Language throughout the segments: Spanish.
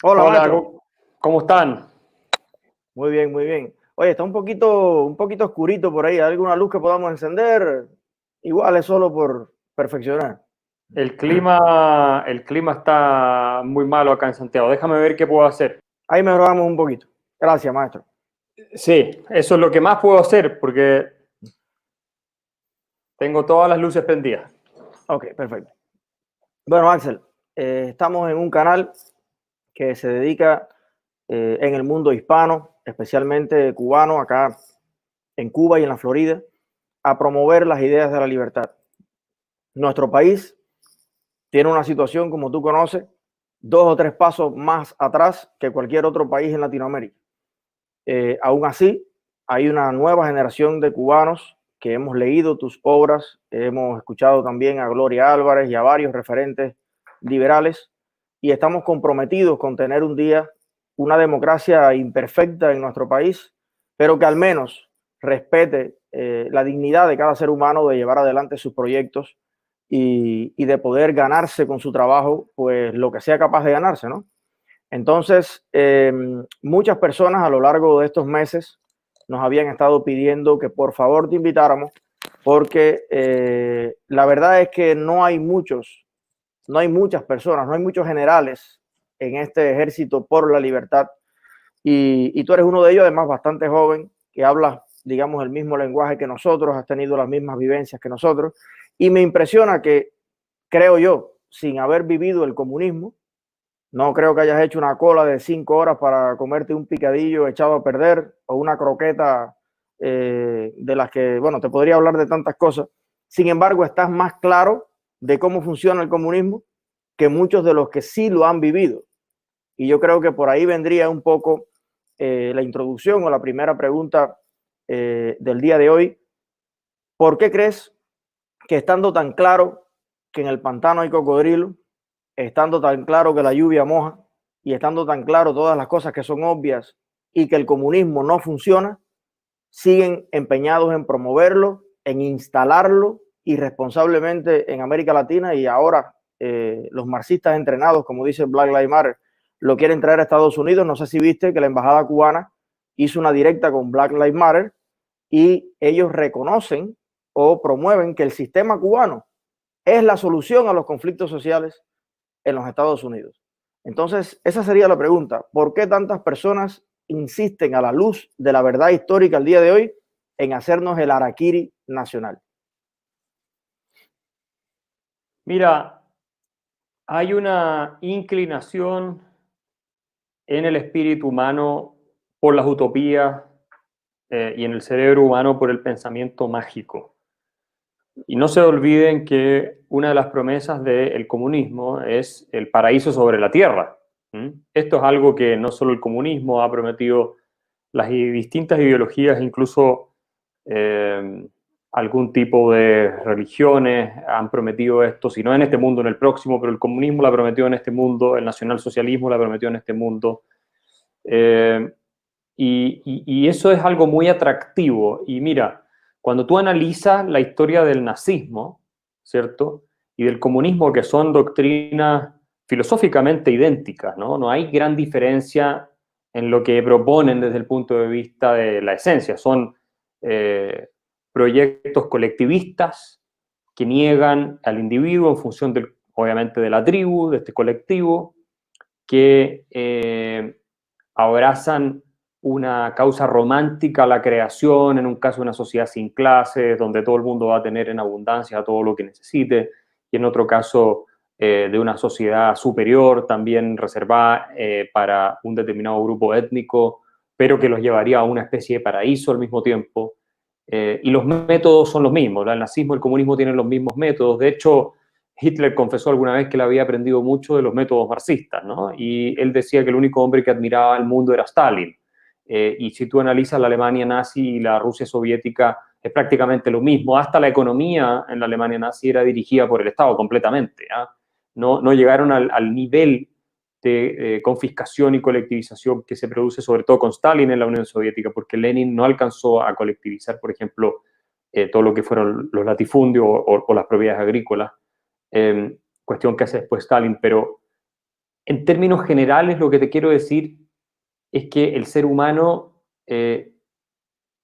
Hola, Hola ¿cómo están? Muy bien, muy bien. Oye, está un poquito, un poquito oscurito por ahí. ¿Hay alguna luz que podamos encender? Igual es solo por perfeccionar. El clima, el clima está muy malo acá en Santiago. Déjame ver qué puedo hacer. Ahí mejoramos un poquito. Gracias, maestro. Sí, eso es lo que más puedo hacer porque tengo todas las luces prendidas. Ok, perfecto. Bueno, Axel, eh, estamos en un canal que se dedica eh, en el mundo hispano, especialmente cubano, acá en Cuba y en la Florida, a promover las ideas de la libertad. Nuestro país tiene una situación, como tú conoces, dos o tres pasos más atrás que cualquier otro país en Latinoamérica. Eh, aún así, hay una nueva generación de cubanos que hemos leído tus obras, hemos escuchado también a Gloria Álvarez y a varios referentes liberales y estamos comprometidos con tener un día una democracia imperfecta en nuestro país, pero que al menos respete eh, la dignidad de cada ser humano de llevar adelante sus proyectos y, de poder ganarse con su trabajo, pues lo que sea capaz de ganarse, ¿no? Entonces, em, muchas personas a lo largo de estos meses nos habían estado pidiendo que por favor te invitáramos, porque eh, la verdad es que no hay muchos, no hay muchas personas, no hay muchos generales en este ejército por la libertad. Y, tú eres uno de ellos, además bastante joven, que habla, digamos, el mismo lenguaje que nosotros, has tenido las mismas vivencias que nosotros. Y me impresiona que, creo yo, sin haber vivido el comunismo, no creo que hayas hecho una cola de cinco horas para comerte un picadillo echado a perder o una croqueta eh, de las que, bueno, te podría hablar de tantas cosas. Sin embargo, estás más claro de cómo funciona el comunismo que muchos de los que sí lo han vivido. Y yo creo que por ahí vendría un poco eh, la introducción o la primera pregunta eh, del día de hoy. ¿Por qué crees que estando tan claro que en el pantano hay cocodrilo, estando tan claro que la lluvia moja y estando tan claro todas las cosas que son obvias y que el comunismo no funciona, siguen empeñados en promoverlo, en instalarlo irresponsablemente en América Latina y ahora eh, los marxistas entrenados, como dice Black Lives Matter, lo quieren traer a Estados Unidos. No sé si viste que la embajada cubana hizo una directa con Black Lives Matter y ellos reconocen o promueven que el sistema cubano es la solución a los conflictos sociales en los Estados Unidos. Entonces, esa sería la pregunta. ¿Por qué tantas personas insisten a la luz de la verdad histórica al día de hoy en hacernos el araquiri nacional? Mira, hay una inclinación en el espíritu humano por las utopías eh, y en el cerebro humano por el pensamiento mágico. Y no se olviden que una de las promesas del comunismo es el paraíso sobre la tierra. Esto es algo que no solo el comunismo ha prometido, las distintas ideologías, incluso eh, algún tipo de religiones han prometido esto, si no en este mundo, en el próximo, pero el comunismo lo ha prometido en este mundo, el nacionalsocialismo lo ha prometido en este mundo. Eh, y eso es algo muy atractivo. Y mira, cuando tú analizas la historia del nazismo, ¿cierto? Y del comunismo, que son doctrinas filosóficamente idénticas, ¿no? No hay gran diferencia en lo que proponen desde el punto de vista de la esencia. Son eh, proyectos colectivistas que niegan al individuo en función, del, obviamente, de la tribu, de este colectivo, que eh, abrazan una causa romántica la creación, en un caso una sociedad sin clases, donde todo el mundo va a tener en abundancia todo lo que necesite, y en otro caso eh, de una sociedad superior, también reservada eh, para un determinado grupo étnico, pero que los llevaría a una especie de paraíso al mismo tiempo. Eh, y los métodos son los mismos, el nazismo y el comunismo tienen los mismos métodos. De hecho, Hitler confesó alguna vez que le había aprendido mucho de los métodos marxistas, ¿no? Y él decía que el único hombre que admiraba al mundo era Stalin eh, y si tú analizas la Alemania nazi y la Rusia soviética, es prácticamente lo mismo. Hasta la economía en la Alemania nazi era dirigida por el Estado completamente. ¿ah? No, no, llegaron al, nivel de eh, confiscación y colectivización que se produce sobre todo con Stalin en la Unión Soviética, porque Lenin no alcanzó a colectivizar, por ejemplo, eh, todo lo que fueron los latifundios o, las propiedades agrícolas, cuestión que hace después Stalin, pero en términos generales lo que te quiero decir es que el ser humano eh,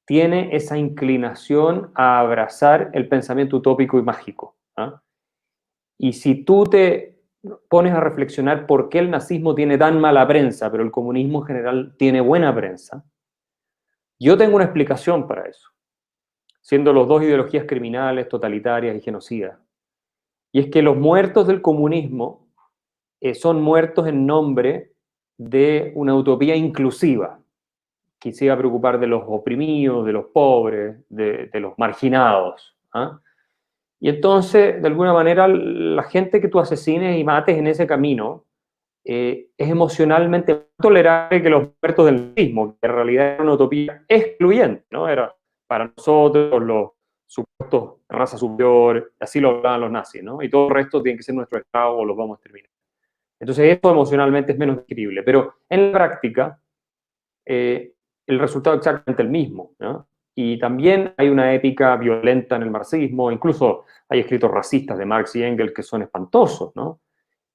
tiene esa inclinación a abrazar el pensamiento utópico y mágico. ¿ah? Y si tú te pones a reflexionar por qué el nazismo tiene tan mala prensa, pero el comunismo en general tiene buena prensa, yo tengo una explicación para eso, siendo los dos ideologías criminales, totalitarias y genocidas. Y es que los muertos del comunismo eh, son muertos en nombre de una utopía inclusiva, que se iba a preocupar de los oprimidos, de los pobres, de, los marginados. ¿ah? Y entonces, de alguna manera, la gente que tú asesines y mates en ese camino eh, es emocionalmente más tolerable que los muertos del mismo, que en realidad era una utopía excluyente, ¿no? Era para nosotros los supuestos raza superior, así lo hablaban los nazis, ¿no? Y todo el resto tiene que ser nuestro Estado o los vamos a exterminar. Entonces, esto emocionalmente es menos describible, pero en la práctica, eh, el resultado es exactamente el mismo. Y también hay una épica violenta en el marxismo, incluso hay escritos racistas de Marx y Engels que son espantosos.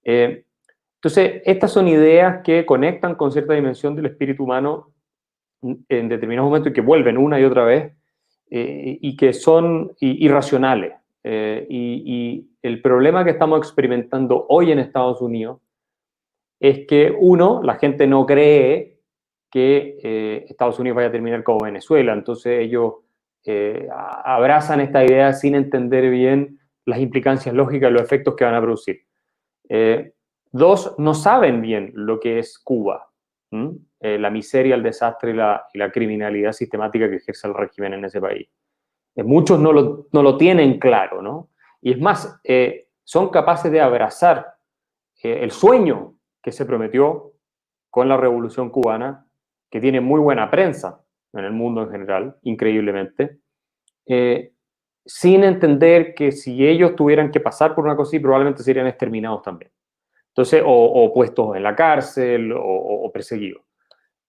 Eh, entonces, estas son ideas que conectan con cierta dimensión del espíritu humano en determinados momentos y que vuelven una y otra vez eh, y que son irracionales. Eh, y, el problema que estamos experimentando hoy en Estados Unidos es que, uno, la gente no cree que eh, Estados Unidos vaya a terminar como Venezuela. Entonces ellos eh, abrazan esta idea sin entender bien las implicancias lógicas y los efectos que van a producir. Eh, dos, no saben bien lo que es Cuba, la miseria, el desastre y la, criminalidad sistemática que ejerce el régimen en ese país. muchos no lo, no lo, tienen claro, ¿no? Y es más, son capaces de abrazar el sueño que se prometió con la revolución cubana que tiene muy buena prensa en el mundo en general, increíblemente, eh, sin entender que si ellos tuvieran que pasar por una cosa así, probablemente serían exterminados también. Entonces, o, puestos en la cárcel o, perseguidos.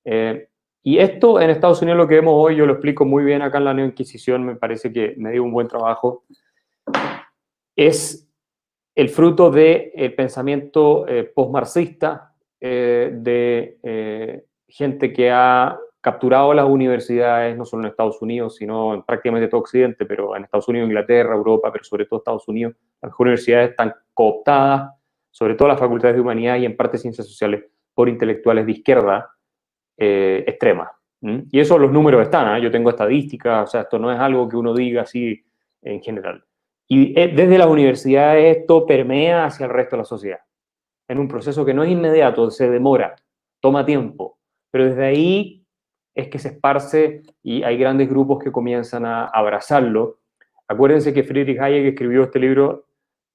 Eh, y esto en Estados Unidos lo que vemos hoy, yo lo explico muy bien acá en la Neo Inquisición, me parece que me dio un buen trabajo, es el fruto del de pensamiento eh, postmarxista de gente que ha capturado las universidades, no solo en Estados Unidos, sino en prácticamente todo Occidente, pero en Estados Unidos, Inglaterra, Europa, pero sobre todo Estados Unidos, las universidades están cooptadas, sobre todo las facultades de humanidad y en parte ciencias sociales, por intelectuales de izquierda eh, extrema. Y eso los números están, ¿ah? yo tengo estadísticas, o sea, esto no es algo que uno diga así en general. Y eh, desde las universidades esto permea hacia el resto de la sociedad, en un proceso que no es inmediato, se demora, toma tiempo, pero desde ahí es que se esparce y hay grandes grupos que comienzan a abrazarlo. Acuérdense que Friedrich Hayek escribió este libro,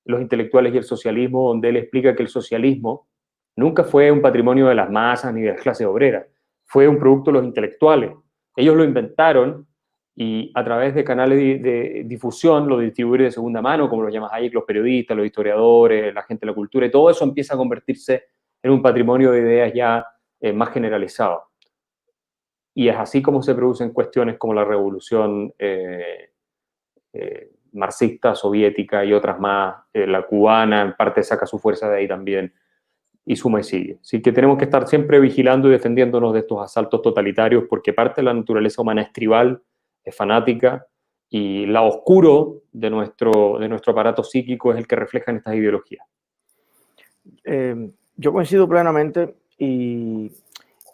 Los intelectuales y el socialismo, donde él explica que el socialismo nunca fue un patrimonio de las masas ni de las clases obreras, fue un producto de los intelectuales. Ellos lo inventaron y a través de canales de, difusión lo distribuyen de segunda mano, como lo llama Hayek, los periodistas, los historiadores, la gente de la cultura, y todo eso empieza a convertirse en un patrimonio de ideas ya eh, más generalizado. Y es así como se producen cuestiones como la revolución eh, eh, marxista, soviética y otras más, la cubana en parte saca su fuerza de ahí también, y suma y sigue. Así que tenemos que estar siempre vigilando y defendiéndonos de estos asaltos totalitarios porque parte de la naturaleza humana es tribal, es fanática, y lado oscuro de nuestro, de nuestro aparato psíquico es el que refleja en estas ideologías. yo coincido plenamente y,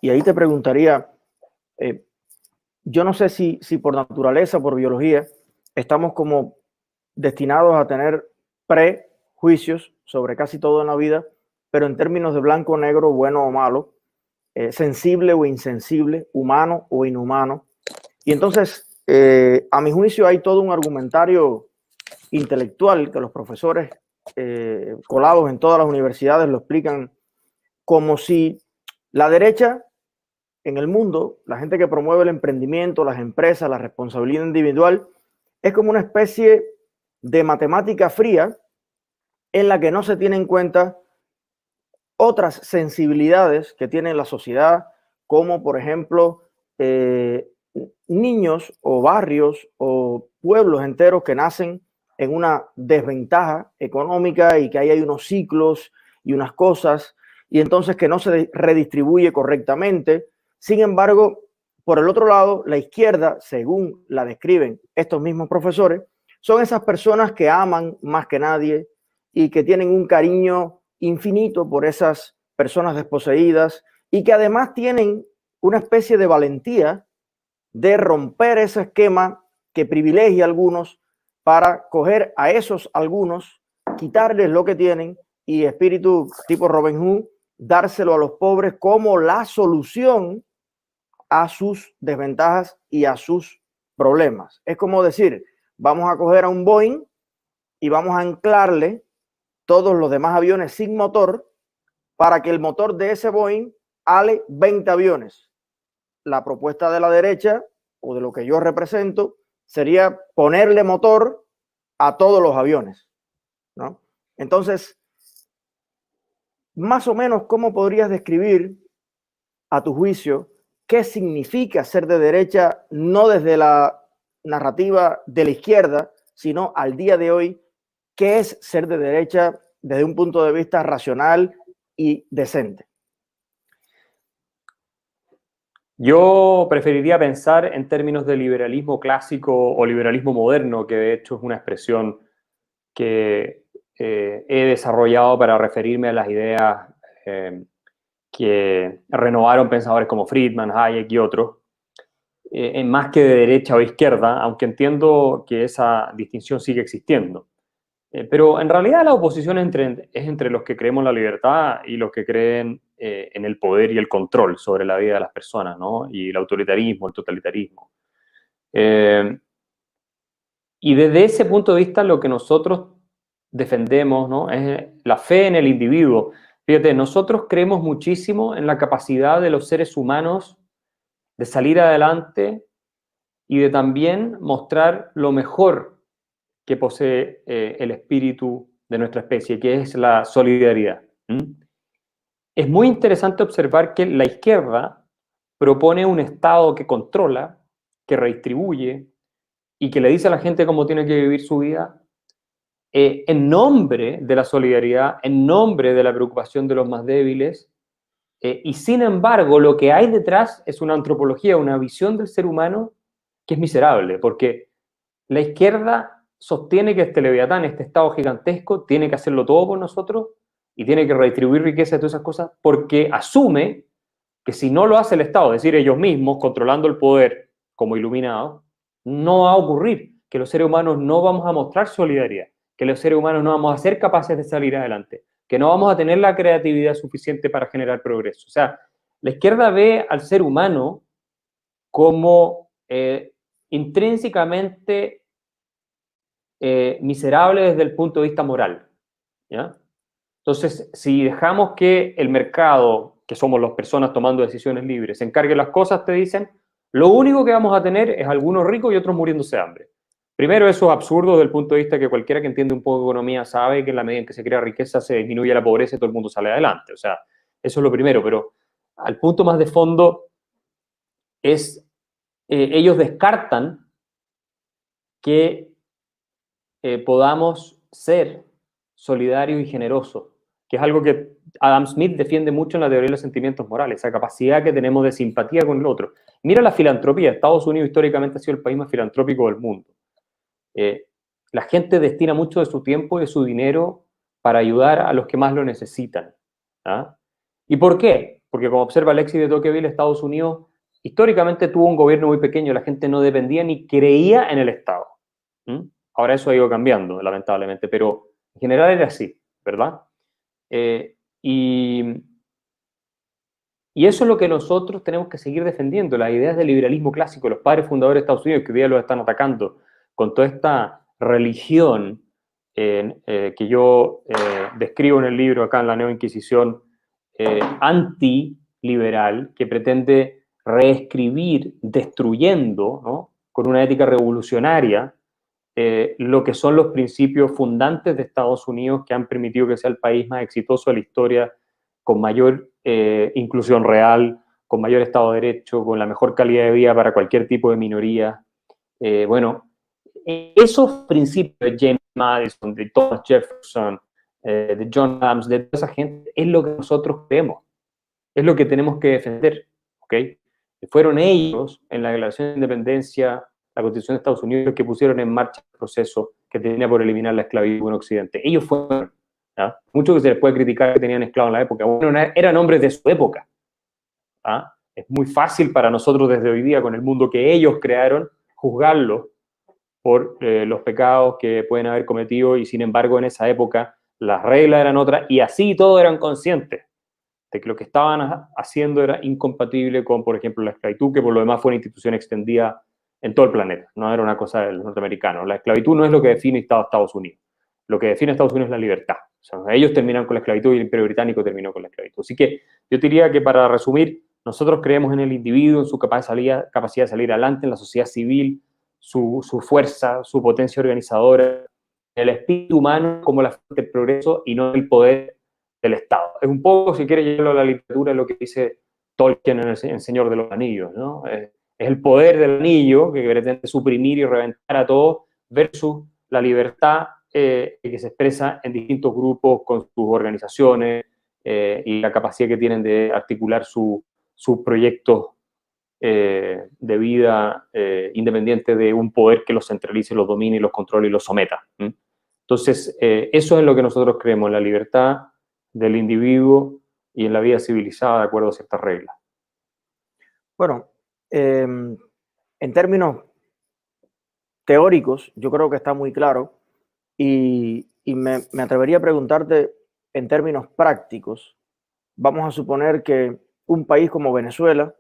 ahí te preguntaría, eh, yo no sé si, si por naturaleza, por biología, estamos como destinados a tener prejuicios sobre casi todo en la vida, pero en términos de blanco negro, bueno o malo, eh, sensible o insensible, humano o inhumano. Y entonces, eh, a mi juicio, hay todo un argumentario intelectual que los profesores colados en todas las universidades lo explican como si la derecha en el mundo, la gente que promueve el emprendimiento, las empresas, la responsabilidad individual, es como una especie de matemática fría en la que no se tienen en cuenta otras sensibilidades que tiene la sociedad, como por ejemplo eh, niños o barrios o pueblos enteros que nacen en una desventaja económica y que ahí hay unos ciclos y unas cosas y entonces que no se redistribuye correctamente. Sin embargo, por el otro lado, la izquierda, según la describen estos mismos profesores, son esas personas que aman más que nadie y que tienen un cariño infinito por esas personas desposeídas y que además tienen una especie de valentía de romper ese esquema que privilegia a algunos para coger a esos algunos, quitarles lo que tienen y espíritu tipo Robin Hood, dárselo a los pobres como la solución a sus desventajas y a sus problemas. Es como decir, vamos a coger a un Boeing y vamos a anclarle todos los demás aviones sin motor para que el motor de ese Boeing ale 20 aviones. La propuesta de la derecha o de lo que yo represento sería ponerle motor a todos los aviones, ¿no? Entonces, más o menos, ¿cómo podrías describir, a tu juicio, qué significa ser de derecha, no desde la narrativa de la izquierda, sino al día de hoy, qué es ser de derecha desde un punto de vista racional y decente? Yo preferiría pensar en términos de liberalismo clásico o liberalismo moderno, que de hecho es una expresión que eh, he desarrollado para referirme a las ideas eh, que renovaron pensadores como Friedman, Hayek y otros, eh, en más que de derecha o izquierda, aunque entiendo que esa distinción sigue existiendo. pero en realidad la oposición entre, es entre los que creemos en la libertad y los que creen en el poder y el control sobre la vida de las personas, ¿no? Y el autoritarismo, el totalitarismo. y desde ese punto de vista, lo que nosotros defendemos, ¿no? Es la fe en el individuo. Fíjate, nosotros creemos muchísimo en la capacidad de los seres humanos de salir adelante y de también mostrar lo mejor que posee eh, el espíritu de nuestra especie, que es la solidaridad. Es muy interesante observar que la izquierda propone un Estado que controla, que redistribuye y que le dice a la gente cómo tiene que vivir su vida, eh, en nombre de la solidaridad, en nombre de la preocupación de los más débiles, eh, y sin embargo lo que hay detrás es una antropología, una visión del ser humano que es miserable, porque la izquierda sostiene que este leviatán, este Estado gigantesco, tiene que hacerlo todo por nosotros y tiene que redistribuir riqueza y todas esas cosas, porque asume que si no lo hace el Estado, es decir, ellos mismos controlando el poder como iluminados, no va a ocurrir, que los seres humanos no vamos a mostrar solidaridad que los seres humanos no vamos a ser capaces de salir adelante, que no vamos a tener la creatividad suficiente para generar progreso. O sea, la izquierda ve al ser humano como eh, intrínsecamente eh, miserable desde el punto de vista moral. ¿ya? Entonces, si dejamos que el mercado, que somos las personas tomando decisiones libres, se encargue las cosas, te dicen, lo único que vamos a tener es algunos ricos y otros muriéndose de hambre. Primero, eso es absurdo desde el punto de vista que cualquiera que entiende un poco de economía sabe que en la medida en que se crea riqueza se disminuye la pobreza y todo el mundo sale adelante. O sea, eso es lo primero, pero al punto más de fondo es, eh, ellos descartan que eh, podamos ser solidarios y generosos, que es algo que Adam Smith defiende mucho en la teoría de los sentimientos morales, esa capacidad que tenemos de simpatía con el otro. Mira la filantropía, Estados Unidos históricamente ha sido el país más filantrópico del mundo. Eh, la gente destina mucho de su tiempo y de su dinero para ayudar a los que más lo necesitan. ¿ah? ¿Y por qué? Porque como observa Alexis de Tocqueville, Estados Unidos históricamente tuvo un gobierno muy pequeño, la gente no dependía ni creía en el Estado. Ahora eso ha ido cambiando, lamentablemente, pero en general era así, ¿verdad? Eh, y, y eso es lo que nosotros tenemos que seguir defendiendo, las ideas del liberalismo clásico, los padres fundadores de Estados Unidos que hoy día lo están atacando, con toda esta religión eh, que yo eh, describo en el libro acá en la Nueva Inquisición, eh, antiliberal, que pretende reescribir, destruyendo, con una ética revolucionaria, lo que son los principios fundantes de Estados Unidos que han permitido que sea el país más exitoso de la historia, con mayor inclusión real, con mayor Estado de Derecho, con la mejor calidad de vida para cualquier tipo de minoría. bueno, esos principios de James Madison, de Thomas Jefferson, eh, de John Adams, de toda esa gente, es lo que nosotros creemos, es lo que tenemos que defender, ¿ok? Fueron ellos en la Declaración de Independencia, la Constitución de Estados Unidos, que pusieron en marcha el proceso que tenía por eliminar la esclavitud en Occidente. Ellos fueron, ¿ah? mucho que se les puede criticar que tenían esclavos en la época, bueno, eran hombres de su época. ¿ah? Es muy fácil para nosotros desde hoy día, con el mundo que ellos crearon, juzgarlo por eh, los pecados que pueden haber cometido y sin embargo en esa época las reglas eran otras y así todos eran conscientes de que lo que estaban haciendo era incompatible con, por ejemplo, la esclavitud, que por lo demás fue una institución extendida en todo el planeta, no era una cosa del norteamericano. La esclavitud no es lo que define Estados Unidos. Lo que define Estados Unidos es la libertad. ellos terminan con la esclavitud y el imperio británico terminó con la esclavitud. Así que yo diría que para resumir, nosotros creemos en el individuo, en su capacidad de salir adelante, en la sociedad civil, su, fuerza, su potencia organizadora, el espíritu humano como la fuente del progreso y no el poder del Estado. Es un poco, si quiere llevarlo a la literatura, lo que dice Tolkien en El, Señor de los Anillos, ¿no? Es, el poder del anillo que pretende suprimir y reventar a todos versus la libertad eh, que se expresa en distintos grupos con sus organizaciones eh, y la capacidad que tienen de articular sus proyectos eh, de vida eh, independiente de un poder que los centralice, los domine, los controle y los someta. Entonces, eh, eso es lo que nosotros creemos, en la libertad del individuo y en la vida civilizada de acuerdo a ciertas reglas. Bueno, em, en términos teóricos, yo creo que está muy claro y, me, me atrevería a preguntarte en términos prácticos, vamos a suponer que un país como Venezuela,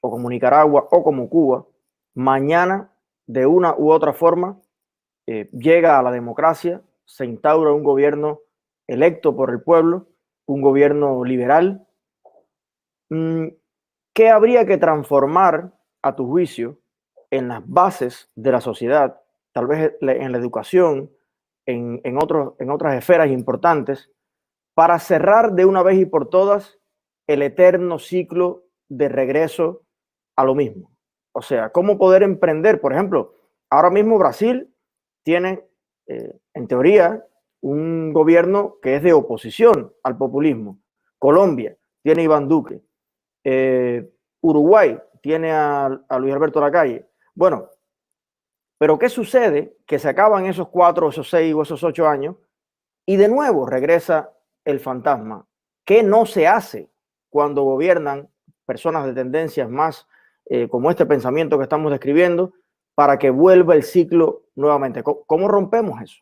o como Nicaragua o como Cuba, mañana de una u otra forma eh, llega a la democracia, se instaura un gobierno electo por el pueblo, un gobierno liberal. Mm, ¿Qué habría que transformar, a tu juicio, en las bases de la sociedad, tal vez en la educación, en, en, en otras esferas importantes, para cerrar de una vez y por todas el eterno ciclo de regreso a lo mismo. O sea, cómo poder emprender, por ejemplo, ahora mismo Brasil tiene, eh, en teoría, un gobierno que es de oposición al populismo. Colombia tiene Iván Duque. Eh, Uruguay tiene a, Luis Alberto Lacalle. Bueno, pero ¿qué sucede? Que se acaban esos cuatro, esos seis o esos ocho años y de nuevo regresa el fantasma. ¿Qué no se hace cuando gobiernan personas de tendencias más eh, como este pensamiento que estamos describiendo, para que vuelva el ciclo nuevamente. ¿Cómo, rompemos eso?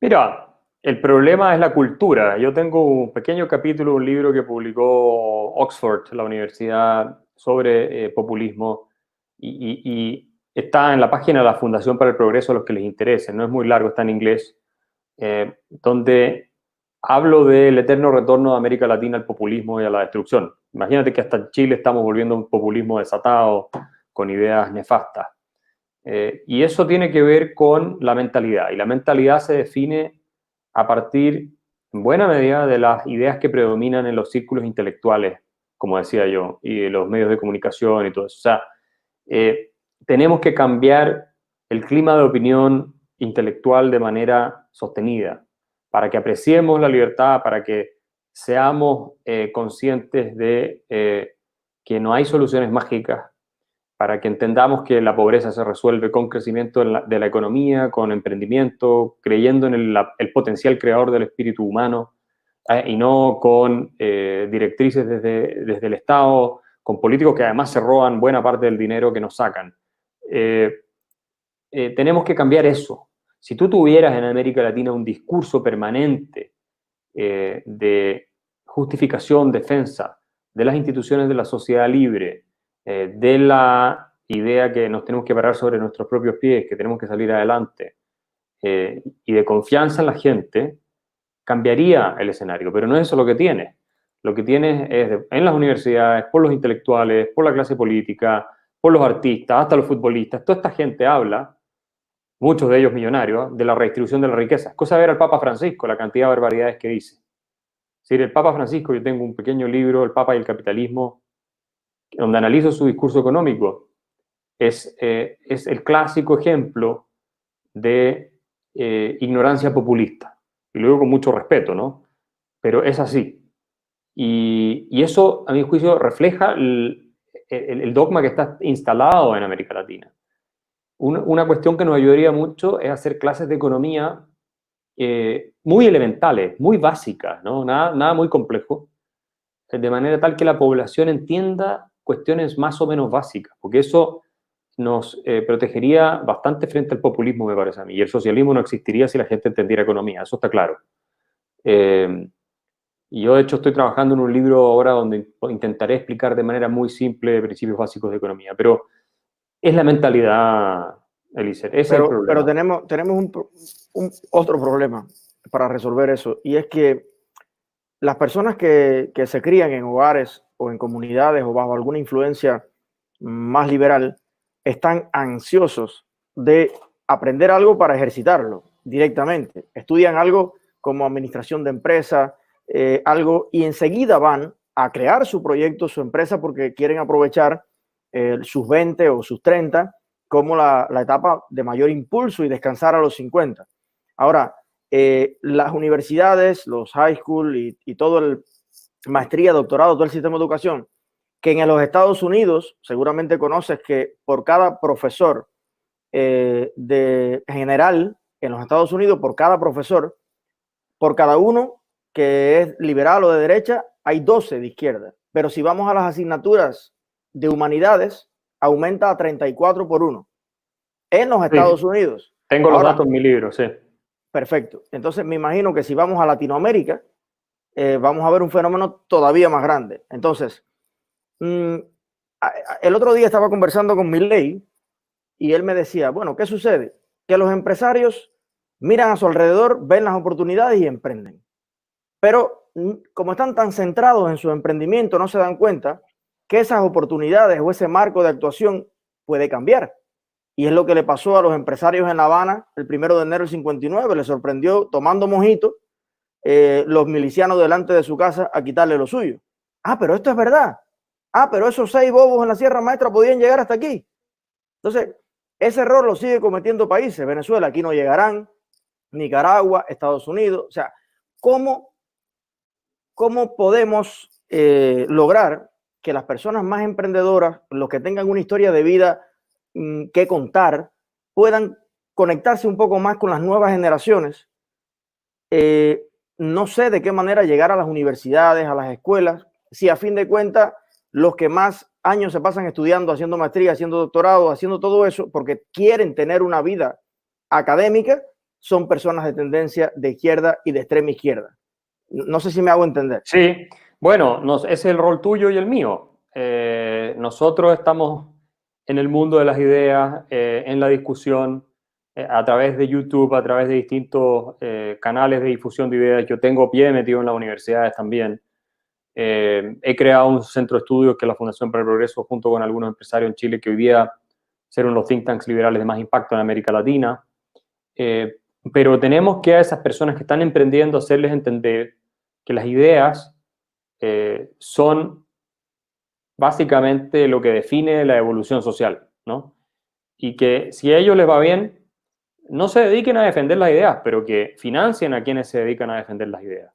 Mira, el problema es la cultura. Yo tengo un pequeño capítulo, un libro que publicó Oxford, la universidad, sobre eh, populismo y, está en la página de la Fundación para el Progreso a los que les interese. No es muy largo, está en inglés, eh, donde hablo del eterno retorno de América Latina al populismo y a la destrucción. Imagínate que hasta Chile estamos volviendo a un populismo desatado, con ideas nefastas. Eh, y eso tiene que ver con la mentalidad. Y la mentalidad se define a partir, en buena medida, de las ideas que predominan en los círculos intelectuales, como decía yo, y de los medios de comunicación y todo eso. O sea, eh, tenemos que cambiar el clima de opinión intelectual de manera sostenida, para que apreciemos la libertad, para que seamos eh, conscientes de eh, que no hay soluciones mágicas, para que entendamos que la pobreza se resuelve con crecimiento de la, economía, con emprendimiento, creyendo en el, potencial creador del espíritu humano eh, y no con directrices desde, desde, el Estado, con políticos que además se roban buena parte del dinero que nos sacan. tenemos que cambiar eso. Si tú tuvieras en América Latina un discurso permanente eh, de justificación, defensa de las instituciones de la sociedad libre, eh, de la idea que nos tenemos que parar sobre nuestros propios pies, que tenemos que salir adelante, eh, y de confianza en la gente, cambiaría el escenario, pero no es eso lo que tiene. Lo que tiene es en las universidades, por los intelectuales, por la clase política, por los artistas, hasta los futbolistas, toda esta gente habla muchos de ellos millonarios, de la redistribución de la riqueza. Cosa de ver al Papa Francisco, la cantidad de barbaridades que dice. El Papa Francisco, yo tengo un pequeño libro, El Papa y el Capitalismo, donde analizo su discurso económico. Es, eh, el clásico ejemplo de eh, ignorancia populista. Y lo digo con mucho respeto, ¿no? Pero es así. Y, eso, a mi juicio, refleja el, dogma que está instalado en América Latina. Una, cuestión que nos ayudaría mucho es hacer clases de economía eh, muy elementales, muy básicas, ¿no? Nada, nada muy complejo, de manera tal que la población entienda cuestiones más o menos básicas, porque eso nos eh, protegería bastante frente al populismo, me parece a mí. Y el socialismo no existiría si la gente entendiera economía, eso está claro. Eh, yo, de hecho, estoy trabajando en un libro ahora donde intentaré explicar de manera muy simple principios básicos de economía, pero es la mentalidad, Elise. pero, pero tenemos, tenemos un, otro problema para resolver eso, y es que las personas que, que se crían en hogares o en comunidades o bajo alguna influencia más liberal, están ansiosos de aprender algo para ejercitarlo directamente. Estudian algo como administración de empresa, eh, algo, y enseguida van a crear su proyecto, su empresa, porque quieren aprovechar eh, sus 20 o sus 30 como la, etapa de mayor impulso y descansar a los 50. Ahora, eh, las universidades, los high school y, y todo el maestría, doctorado, todo el sistema de educación, que en los Estados Unidos, seguramente conoces que por cada profesor de general en los Estados Unidos, por cada profesor, por cada uno que es liberal o de derecha, hay 12 de izquierda. Pero si vamos a las asignaturas de humanidades, aumenta a 34 por 1 en los Estados Unidos. Tengo los datos en mi libro, sí. Perfecto. Entonces me imagino que si vamos a Latinoamérica, eh, vamos a ver un fenómeno todavía más grande. Entonces, mm, el otro día estaba conversando con Milley y él me decía, bueno, ¿qué sucede? Que los empresarios miran a su alrededor, ven las oportunidades y emprenden. Pero mm, como están tan centrados en su emprendimiento, no se dan cuenta que esas oportunidades o ese marco de actuación puede cambiar. Y es lo que le pasó a los empresarios en La Habana el primero de enero del 59. Le sorprendió tomando mojito eh, los milicianos delante de su casa a quitarle lo suyo. Ah, pero esto es verdad. Ah, pero esos seis bobos en la Sierra Maestra podían llegar hasta aquí. Entonces, ese error lo sigue cometiendo países. Venezuela, aquí no llegarán. Nicaragua, Estados Unidos. O sea, ¿cómo ¿cómo podemos eh, lograr que las personas más emprendedoras, los que tengan una historia de vida mm, que contar, puedan conectarse un poco más con las nuevas generaciones? Eh, no sé de qué manera llegar a las universidades, a las escuelas, si a fin de cuentas los que más años se pasan estudiando, haciendo maestría, haciendo doctorado, haciendo todo eso, porque quieren tener una vida académica, son personas de tendencia de izquierda y de extrema izquierda. No sé si me hago entender. Sí, bueno, ese es el rol tuyo y el mío. Eh, nosotros estamos en el mundo de las ideas, eh, en la discusión, eh, a través de YouTube, a través de distintos canales de difusión de ideas. Yo tengo pie metido en las universidades también. he creado un centro de estudios que es la Fundación para el Progreso, junto con algunos empresarios en Chile, que hoy día ser uno de los think tanks liberales de más impacto en América Latina. pero tenemos que a esas personas que están emprendiendo hacerles entender que las ideas eh, son básicamente lo que define la evolución social, ¿no? Y que si a ellos les va bien, no se dediquen a defender las ideas, pero que financien a quienes se dedican a defender las ideas.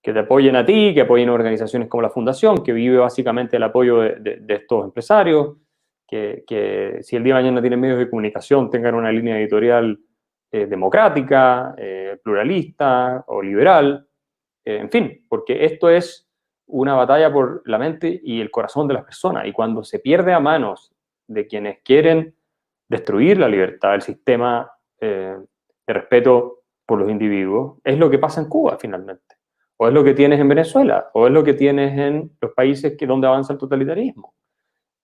Que te apoyen a ti, que apoyen organizaciones como la Fundación, que vive básicamente el apoyo de, estos empresarios, que, si el día de mañana tienen medios de comunicación tengan una línea editorial eh, democrática, eh, pluralista o liberal, en fin, porque esto es una batalla por la mente y el corazón de las personas. Y cuando se pierde a manos de quienes quieren destruir la libertad, el sistema eh, de respeto por los individuos, es lo que pasa en Cuba finalmente. O es lo que tienes en Venezuela, o es lo que tienes en los países que, donde avanza el totalitarismo.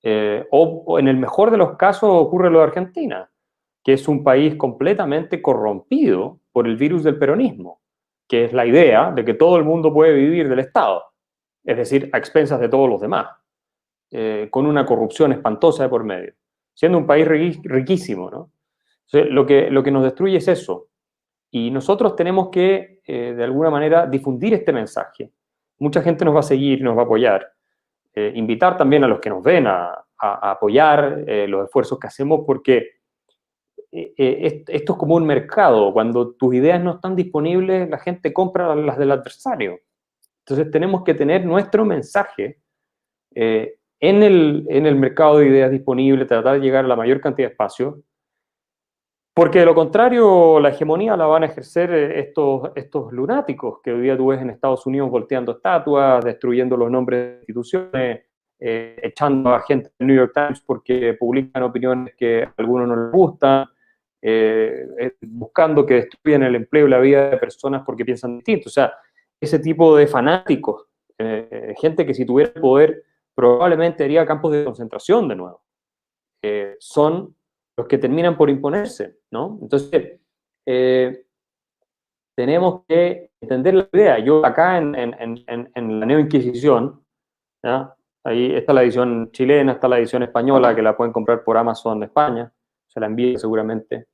Eh, o, o, en el mejor de los casos ocurre lo de Argentina, que es un país completamente corrompido por el virus del peronismo que es la idea de que todo el mundo puede vivir del Estado, es decir, a expensas de todos los demás, eh, con una corrupción espantosa de por medio, siendo un país riquísimo, ¿no? lo, que, lo que nos destruye es eso. Y nosotros tenemos que, eh, de alguna manera, difundir este mensaje. Mucha gente nos va a seguir nos va a apoyar. Eh, invitar también a los que nos ven a apoyar los esfuerzos que hacemos porque eh, esto es como un mercado. Cuando tus ideas no están disponibles, la gente compra las del adversario. Entonces tenemos que tener nuestro mensaje en, el, en el mercado de ideas disponible, tratar de llegar a la mayor cantidad de espacio porque de lo contrario, la hegemonía la van a ejercer eh, estos, estos lunáticos que hoy día tú ves en Estados Unidos volteando estatuas, destruyendo los nombres de instituciones, eh, echando a gente del New York Times porque publican opiniones que a algunos no les gustan, eh, buscando que destruyan el empleo y la vida de personas porque piensan distinto. O sea, ese tipo de fanáticos, gente que si tuviera poder probablemente haría campos de concentración de nuevo, son los que terminan por imponerse, ¿no? Entonces, eh, tenemos que entender la idea. Yo acá en, la Neo Inquisición, ahí está la edición chilena, está la edición española, que la pueden comprar por Amazon de España, se la envío seguramente.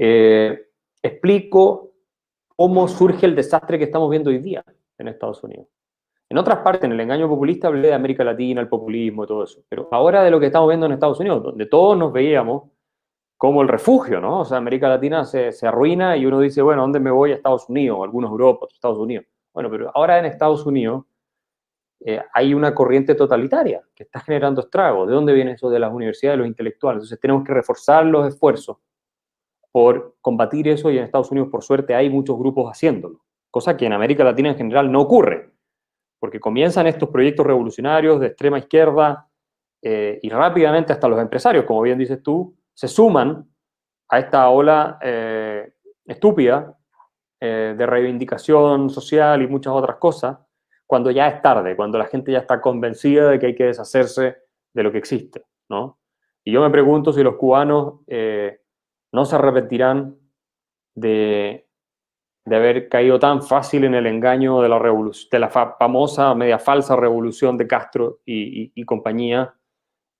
Eh, explico cómo surge el desastre que estamos viendo hoy día en Estados Unidos. En otras partes, en el engaño populista, hablé de América Latina, el populismo y todo eso. Pero ahora de lo que estamos viendo en Estados Unidos, donde todos nos veíamos como el refugio, ¿no? O sea, América Latina se, arruina y uno dice, bueno, ¿dónde me voy? A Estados Unidos, algunos Europa, Estados Unidos. Bueno, pero ahora en Estados Unidos eh, hay una corriente totalitaria que está generando estragos. ¿De dónde viene eso de las universidades, de los intelectuales? Entonces tenemos que reforzar los esfuerzos por combatir eso y en Estados Unidos, por suerte, hay muchos grupos haciéndolo, cosa que en América Latina en general no ocurre porque comienzan estos proyectos revolucionarios de extrema izquierda eh, y rápidamente hasta los empresarios, como bien dices tú, se suman a esta ola eh, estúpida eh, de reivindicación social y muchas otras cosas, cuando ya es tarde, cuando la gente ya está convencida de que hay que deshacerse de lo que existe, ¿no? Y yo me pregunto si los cubanos no se arrepentirán de, de haber caído tan fácil en el engaño de la, de la famosa, media falsa revolución de Castro y, compañía,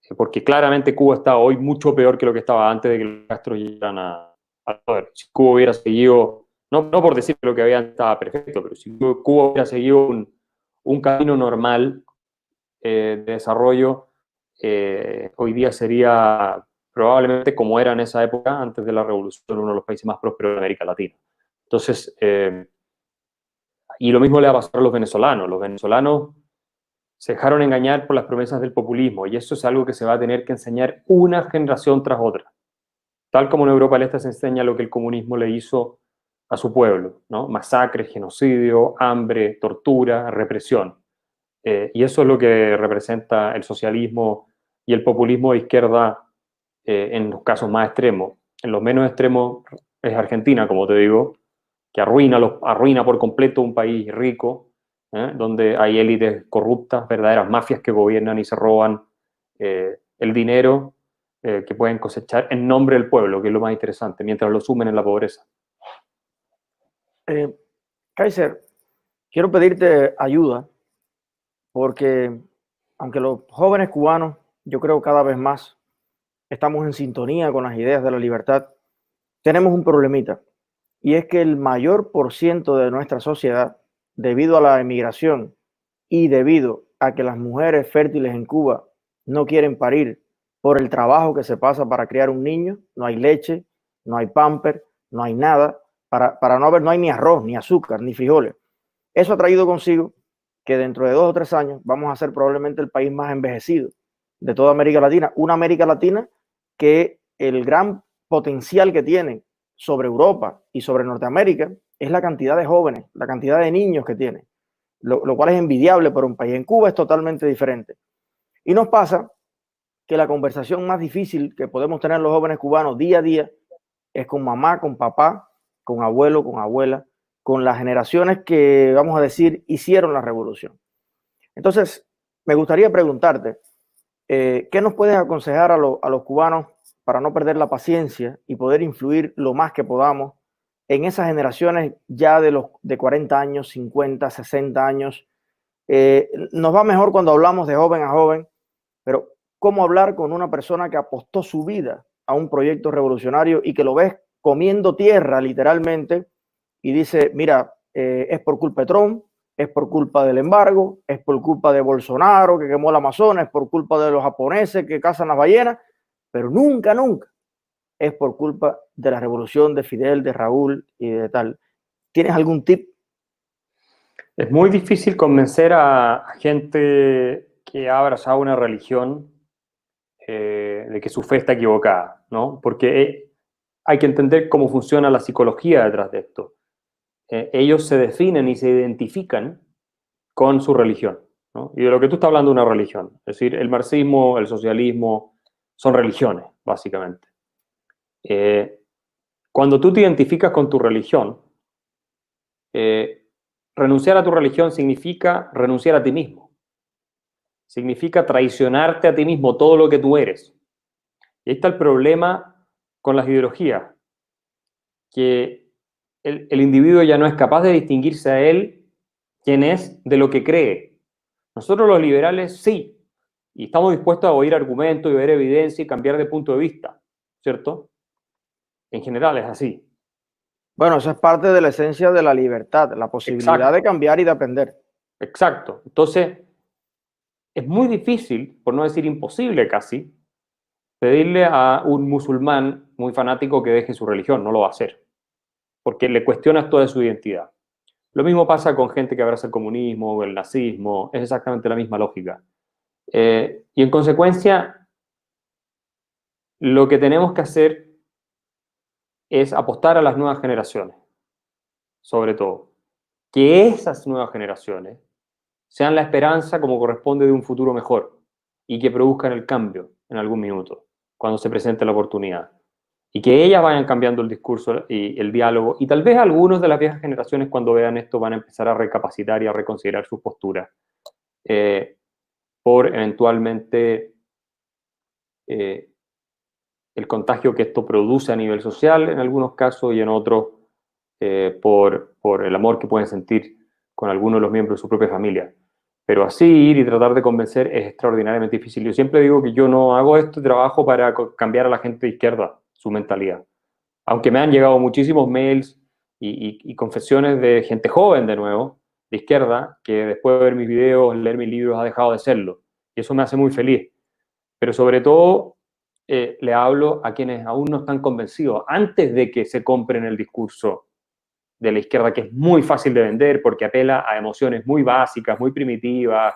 eh, porque claramente Cuba está hoy mucho peor que lo que estaba antes de que Castro llegaran al poder. Si Cuba hubiera seguido, no, no por decir que lo que había estaba perfecto, pero si Cuba hubiera seguido un, un camino normal eh, de desarrollo, eh, hoy día sería probablemente como era en esa época, antes de la revolución, uno de los países más prósperos de América Latina. Entonces, eh, y lo mismo le va a pasar a los venezolanos. Los venezolanos se dejaron engañar por las promesas del populismo y eso es algo que se va a tener que enseñar una generación tras otra. Tal como en Europa del Este se enseña lo que el comunismo le hizo a su pueblo, ¿no? Masacre, genocidio, hambre, tortura, represión. Eh, y eso es lo que representa el socialismo y el populismo de izquierda eh, en los casos más extremos. En los menos extremos es Argentina, como te digo, que arruina, arruina por completo un país rico, ¿eh? donde hay élites corruptas, verdaderas mafias que gobiernan y se roban eh, el dinero que pueden cosechar en nombre del pueblo, que es lo más interesante, mientras lo sumen en la pobreza. Kaiser, quiero pedirte ayuda, porque aunque los jóvenes cubanos, yo creo cada vez más, estamos en sintonía con las ideas de la libertad, tenemos un problemita y es que el mayor por ciento de nuestra sociedad, debido a la emigración y debido a que las mujeres fértiles en Cuba no quieren parir por el trabajo que se pasa para criar un niño, no hay leche, no hay pamper, no hay nada, para, para no haber, no hay ni arroz, ni azúcar, ni frijoles. Eso ha traído consigo que dentro de dos o tres años vamos a ser probablemente el país más envejecido de toda América Latina, una América Latina que el gran potencial que tiene sobre Europa y sobre Norteamérica es la cantidad de jóvenes, la cantidad de niños que tiene, lo, cual es envidiable para un país. En Cuba es totalmente diferente. Y nos pasa que la conversación más difícil que podemos tener los jóvenes cubanos día a día es con mamá, con papá, con abuelo, con abuela, con las generaciones que, vamos a decir, hicieron la revolución. Entonces, me gustaría preguntarte, eh, ¿qué nos puedes aconsejar a, los cubanos para no perder la paciencia y poder influir lo más que podamos en esas generaciones ya de los de 40 años, 50, 60 años. Eh, nos va mejor cuando hablamos de joven a joven, pero ¿cómo hablar con una persona que apostó su vida a un proyecto revolucionario y que lo ves comiendo tierra literalmente y dice, mira, eh, es por culpa de Trump, es por culpa del embargo, es por culpa de Bolsonaro que quemó el Amazonas, es por culpa de los japoneses que cazan las ballenas, pero nunca, nunca es por culpa de la revolución de Fidel, de Raúl y de tal. ¿Tienes algún tip? Es muy difícil convencer a gente que ha abrazado una religión eh, de que su fe está equivocada, ¿no? Porque eh, hay que entender cómo funciona la psicología detrás de esto. Eh, ellos se definen y se identifican con su religión. Y de lo que tú estás hablando de una religión. Es decir, el marxismo, el socialismo, son religiones, básicamente. Eh, cuando tú te identificas con tu religión, eh, renunciar a tu religión significa renunciar a ti mismo. Significa traicionarte a ti mismo, todo lo que tú eres. Y ahí está el problema con las ideologías, que el, el individuo ya no es capaz de distinguirse a él quién es de lo que cree. Nosotros los liberales sí, y estamos dispuestos a oír argumentos y ver evidencia y cambiar de punto de vista, ¿cierto? En general es así. Bueno, eso es parte de la esencia de la libertad, la posibilidad de cambiar y de aprender. Exacto. Entonces, es muy difícil, por no decir imposible casi, pedirle a un musulmán muy fanático que deje su religión. No lo va a hacer, porque le cuestionas toda su identidad. Lo mismo pasa con gente que abraza el comunismo o el nazismo, es exactamente la misma lógica. Eh, y en consecuencia, lo que tenemos que hacer es apostar a las nuevas generaciones, sobre todo. Que esas nuevas generaciones sean la esperanza como corresponde de un futuro mejor y que produzcan el cambio en algún minuto, cuando se presente la oportunidad. Y que ellas vayan cambiando el discurso y el diálogo. Y tal vez algunos de las viejas generaciones cuando vean esto van a empezar a recapacitar y a reconsiderar sus posturas eh, por eventualmente eh, el contagio que esto produce a nivel social en algunos casos y en otros eh, por, por el amor que pueden sentir con algunos de los miembros de su propia familia. Pero así ir y tratar de convencer es extraordinariamente difícil. Yo siempre digo que yo no hago este trabajo para cambiar a la gente de izquierda su mentalidad. Aunque me han llegado muchísimos mails y, confesiones de gente joven de nuevo, de izquierda, que después de ver mis videos, leer mis libros, ha dejado de serlo. Y eso me hace muy feliz. Pero sobre todo eh, le hablo a quienes aún no están convencidos, antes de que se compren el discurso de la izquierda, que es muy fácil de vender porque apela a emociones muy básicas, muy primitivas,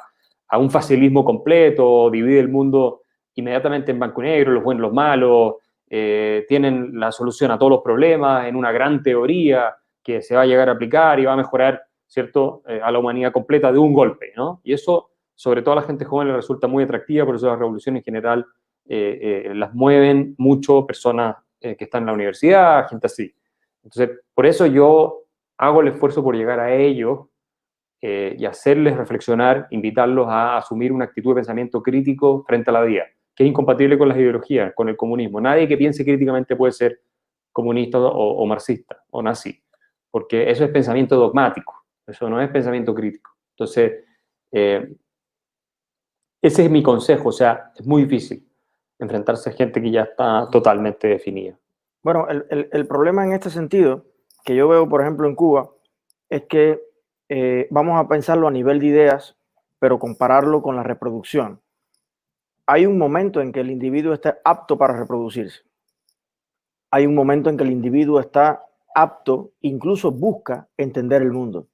a un facilismo completo, divide el mundo inmediatamente en blanco y negro, los buenos, los malos, eh, tienen la solución a todos los problemas en una gran teoría que se va a llegar a aplicar y va a mejorar, ¿cierto?, eh, a la humanidad completa de un golpe, ¿no? Y eso, sobre todo a la gente joven, le resulta muy atractiva, por eso la revolución en general eh, eh, las mueven mucho personas eh, que están en la universidad, gente así. Entonces, por eso yo hago el esfuerzo por llegar a ellos y hacerles reflexionar, invitarlos a asumir una actitud de pensamiento crítico frente a la vida, que es incompatible con las ideologías, con el comunismo. Nadie que piense críticamente puede ser comunista o, marxista o nazi, porque eso es pensamiento dogmático, eso no es pensamiento crítico. Entonces, ese es mi consejo, o sea, es muy difícil enfrentarse a gente que ya está totalmente definida. Bueno, el, el, problema en este sentido, que yo veo, por ejemplo, en Cuba, es que eh, vamos a pensarlo a nivel de ideas, pero compararlo con la reproducción. Hay un momento en que el individuo está apto para reproducirse. Hay un momento en que el individuo está apto, incluso busca entender el mundo.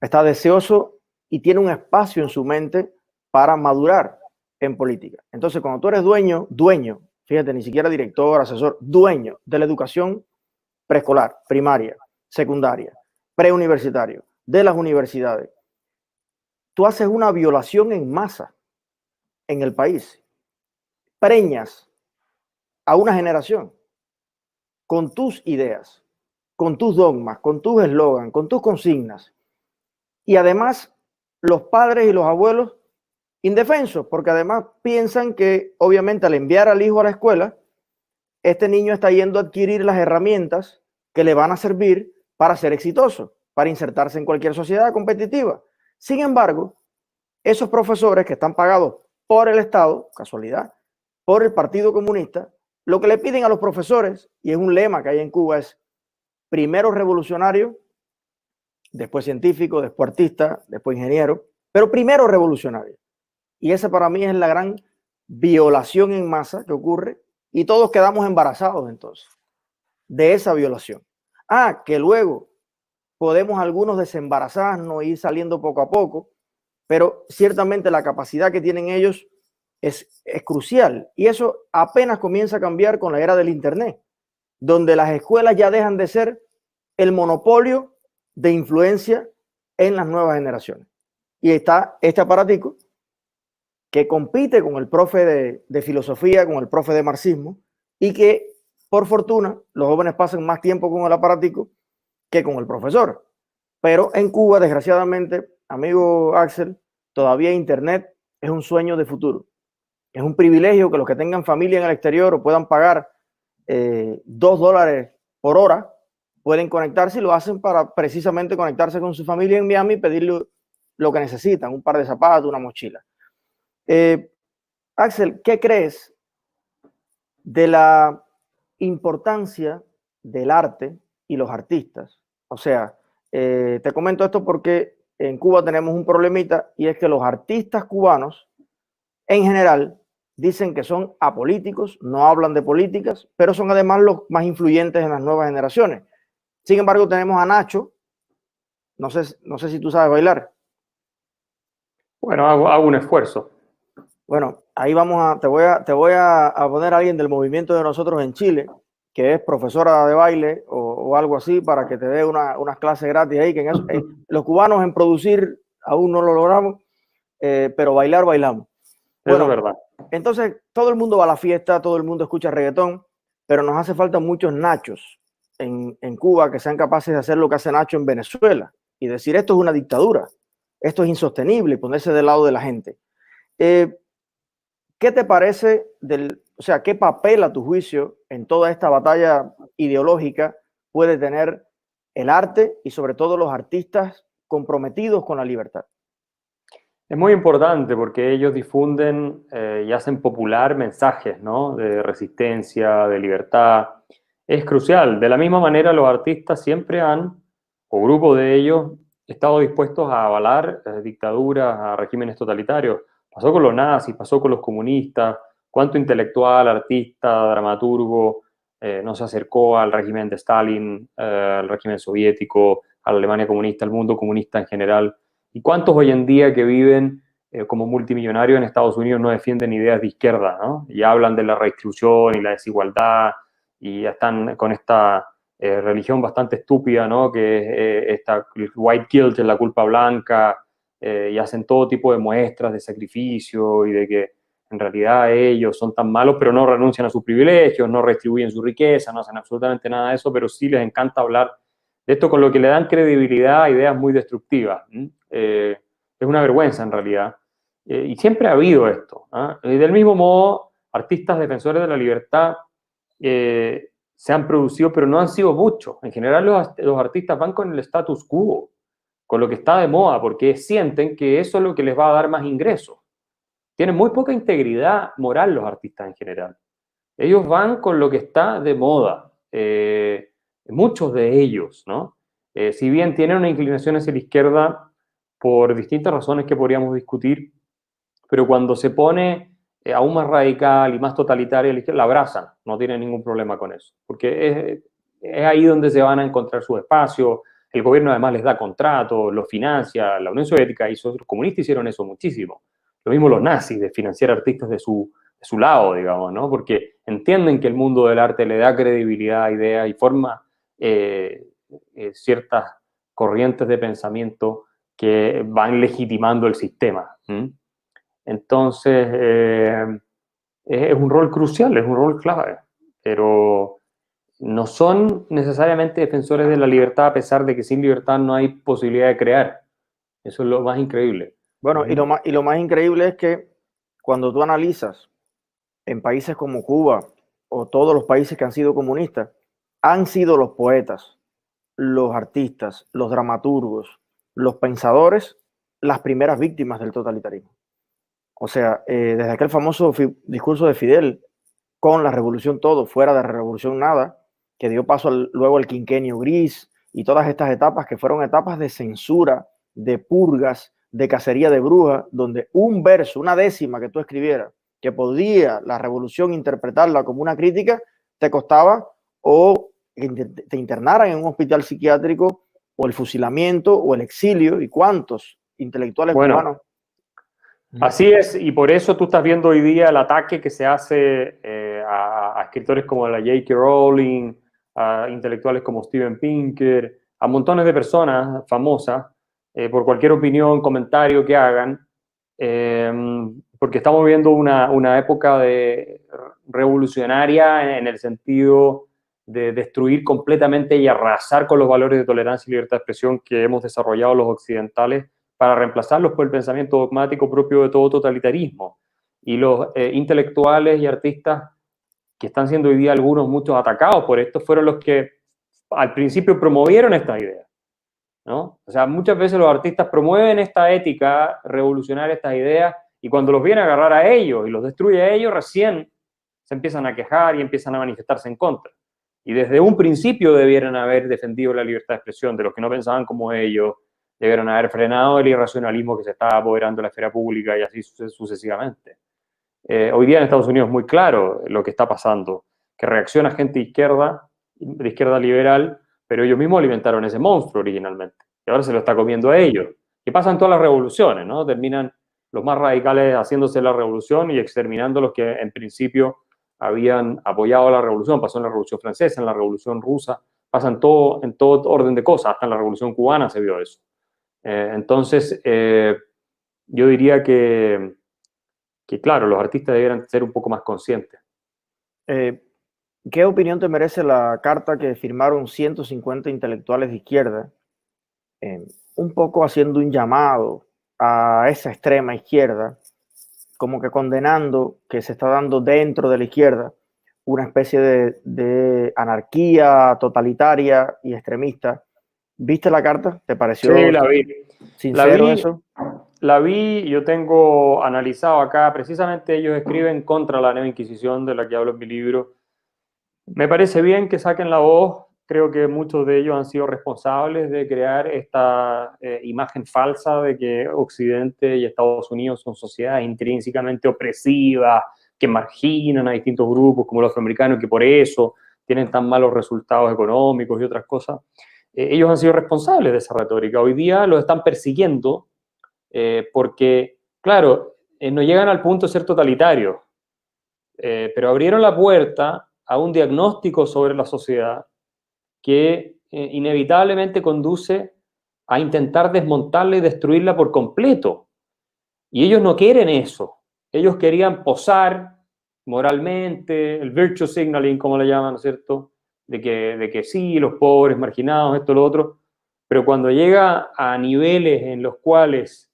Está deseoso y tiene un espacio en su mente para madurar en política. Entonces, cuando tú eres dueño, dueño, fíjate, ni siquiera director, asesor, dueño de la educación preescolar, primaria, secundaria, preuniversitario, de las universidades, tú haces una violación en masa en el país. Preñas a una generación con tus ideas, con tus dogmas, con tus eslogan, con tus consignas. Y además, los padres y los abuelos indefensos, porque además piensan que obviamente al enviar al hijo a la escuela, este niño está yendo a adquirir las herramientas que le van a servir para ser exitoso, para insertarse en cualquier sociedad competitiva. Sin embargo, esos profesores que están pagados por el Estado, casualidad, por el Partido Comunista, lo que le piden a los profesores, y es un lema que hay en Cuba, es primero revolucionario, después científico, después artista, después ingeniero, pero primero revolucionario. Y esa para mí es la gran violación en masa que ocurre y todos quedamos embarazados entonces de esa violación. Ah, que luego podemos algunos desembarazarnos ir saliendo poco a poco, pero ciertamente la capacidad que tienen ellos es, es crucial y eso apenas comienza a cambiar con la era del Internet, donde las escuelas ya dejan de ser el monopolio de influencia en las nuevas generaciones. Y está este aparatico que compite con el profe de, de, filosofía, con el profe de marxismo, y que, por fortuna, los jóvenes pasan más tiempo con el aparatico que con el profesor. Pero en Cuba, desgraciadamente, amigo Axel, todavía Internet es un sueño de futuro. Es un privilegio que los que tengan familia en el exterior o puedan pagar eh, dos dólares por hora, pueden conectarse y lo hacen para precisamente conectarse con su familia en Miami y pedirle lo que necesitan, un par de zapatos, una mochila. Eh, Axel, ¿qué crees de la importancia del arte y los artistas? O sea, eh, te comento esto porque en Cuba tenemos un problemita y es que los artistas cubanos en general dicen que son apolíticos, no hablan de políticas, pero son además los más influyentes en las nuevas generaciones. Sin embargo, tenemos a Nacho. No sé, no sé si tú sabes bailar. Bueno, hago, un esfuerzo. Bueno, ahí vamos a, te voy a, te voy a, poner a alguien del movimiento de nosotros en Chile, que es profesora de baile o, algo así, para que te dé una, unas clases gratis ahí, que en eso, eh, los cubanos en producir aún no lo logramos, eh, pero bailar bailamos. Bueno, es verdad. Entonces, todo el mundo va a la fiesta, todo el mundo escucha reggaetón, pero nos hace falta muchos nachos en, en, Cuba que sean capaces de hacer lo que hace Nacho en Venezuela y decir esto es una dictadura, esto es insostenible y ponerse del lado de la gente. Eh, ¿Qué te parece del, o sea, qué papel a tu juicio en toda esta batalla ideológica puede tener el arte y sobre todo los artistas comprometidos con la libertad? Es muy importante porque ellos difunden eh, y hacen popular mensajes ¿no? de resistencia, de libertad. Es crucial. De la misma manera, los artistas siempre han, o grupos de ellos, estado dispuestos a avalar eh, dictaduras, a regímenes totalitarios. Pasó con los nazis, pasó con los comunistas. ¿Cuánto intelectual, artista, dramaturgo eh, no se acercó al régimen de Stalin, al régimen soviético, a la Alemania comunista, al mundo comunista en general? ¿Y cuántos hoy en día que viven eh, como multimillonarios en Estados Unidos no defienden ideas de izquierda, ¿no? Y hablan de la redistribución y la desigualdad y están con esta eh, religión bastante estúpida, ¿no? Que es eh, esta white guilt, la culpa blanca, y hacen todo tipo de muestras de sacrificio y de que en realidad ellos son tan malos, pero no renuncian a sus privilegios, no redistribuyen su riqueza, no hacen absolutamente nada de eso, pero sí les encanta hablar de esto con lo que le dan credibilidad a ideas muy destructivas. Eh, es una vergüenza en realidad. Eh, y siempre ha habido esto. ¿ah? Y del mismo modo, artistas defensores de la libertad eh, se han producido, pero no han sido muchos. En general, los, los, artistas van con el status quo, con lo que está de moda, porque sienten que eso es lo que les va a dar más ingresos. Tienen muy poca integridad moral los artistas en general. Ellos van con lo que está de moda muchos de ellos, ¿no? Eh, si bien tienen una inclinación hacia la izquierda por distintas razones que podríamos discutir, pero cuando se pone eh, aún más radical y más totalitaria la izquierda, la abrazan, no tienen ningún problema con eso, porque es, es ahí donde se van a encontrar su espacio, el gobierno además les da contratos, los financia, la Unión Soviética hizo, los comunistas hicieron eso muchísimo, lo mismo los nazis, de financiar artistas de su, de su lado, digamos, ¿no? Porque entienden que el mundo del arte le da credibilidad, idea y forma eh, eh, ciertas corrientes de pensamiento que van legitimando el sistema. Entonces, eh, es un rol crucial, es un rol clave, pero no son necesariamente defensores de la libertad a pesar de que sin libertad no hay posibilidad de crear. Eso es lo más increíble. Bueno, y lo más, y lo más increíble es que cuando tú analizas en países como Cuba o todos los países que han sido comunistas, han sido los poetas, los artistas, los dramaturgos, los pensadores, las primeras víctimas del totalitarismo. O sea, eh, desde aquel famoso discurso de Fidel, con la revolución todo, fuera de la revolución nada, que dio paso luego al quinquenio gris y todas estas etapas que fueron etapas de censura, de purgas, de cacería de brujas, donde un verso, una décima que tú escribieras, que podía la revolución interpretarla como una crítica, te costaba o te internaran en un hospital psiquiátrico o el fusilamiento o el exilio y cuántos intelectuales bueno, Así es, y por eso tú estás viendo hoy día el ataque que se hace eh, a, escritores como la J.K. Rowling, a intelectuales como Steven Pinker, a montones de personas famosas, eh, por cualquier opinión, comentario que hagan, em, porque estamos viviendo una, una, época de revolucionaria en el sentido de destruir completamente y arrasar con los valores de tolerancia y libertad de expresión que hemos desarrollado los occidentales para reemplazarlos por el pensamiento dogmático propio de todo totalitarismo. Y los eh, intelectuales y artistas que están siendo hoy día algunos muchos atacados por esto fueron los que al principio promovieron esta idea. ¿No? O sea, muchas veces los artistas promueven esta ética revolucionaria, estas ideas, y cuando los viene a agarrar a ellos y los destruye a ellos, recién se empiezan a quejar y empiezan a manifestarse en contra. Y desde un principio debieran haber defendido la libertad de expresión de los que no pensaban como ellos, debieron haber frenado el irracionalismo que se estaba apoderando de la esfera pública y así sucesivamente. Eh, hoy día en Estados Unidos es muy claro lo que está pasando, que reacciona gente izquierda, de izquierda liberal, pero ellos mismos alimentaron ese monstruo originalmente. Y ahora se lo está comiendo a ellos. Y pasan todas las revoluciones, ¿no? Terminan los más radicales haciéndose la revolución y exterminando los que en principio habían apoyado la revolución. Pasó en la revolución francesa, en la revolución rusa, pasan todo, en todo orden de cosas. Hasta en la revolución cubana se vio eso. Eh, entonces, eh, yo diría que, que, claro, los artistas debieran ser un poco más conscientes. Eh, ¿Qué opinión te merece la carta que firmaron 150 intelectuales de izquierda, un poco haciendo un llamado a esa extrema izquierda, como que condenando que se está dando dentro de la izquierda una especie de, de anarquía totalitaria y extremista ¿Viste la carta? ¿Te pareció? Sí, la vi. Sincero la vi, eso? La vi, yo tengo analizado acá, precisamente ellos escriben contra la nueva Inquisición de la que hablo en mi libro. Me parece bien que saquen la voz, creo que muchos de ellos han sido responsables de crear esta eh, imagen falsa de que Occidente y Estados Unidos son sociedades intrínsecamente opresivas, que marginan a distintos grupos como los afroamericanos, que por eso tienen tan malos resultados económicos y otras cosas. Eh, ellos han sido responsables de esa retórica. Hoy día los están persiguiendo eh, porque, claro, no llegan al punto de ser totalitarios, pero abrieron la puerta a un diagnóstico sobre la sociedad que inevitablemente conduce a intentar desmontarla y destruirla por completo. Y ellos no quieren eso. Ellos querían posar moralmente, el virtue signaling, como le llaman, ¿no es cierto? de que, de que sí, los pobres, marginados, esto, lo otro, pero cuando llega a niveles en los cuales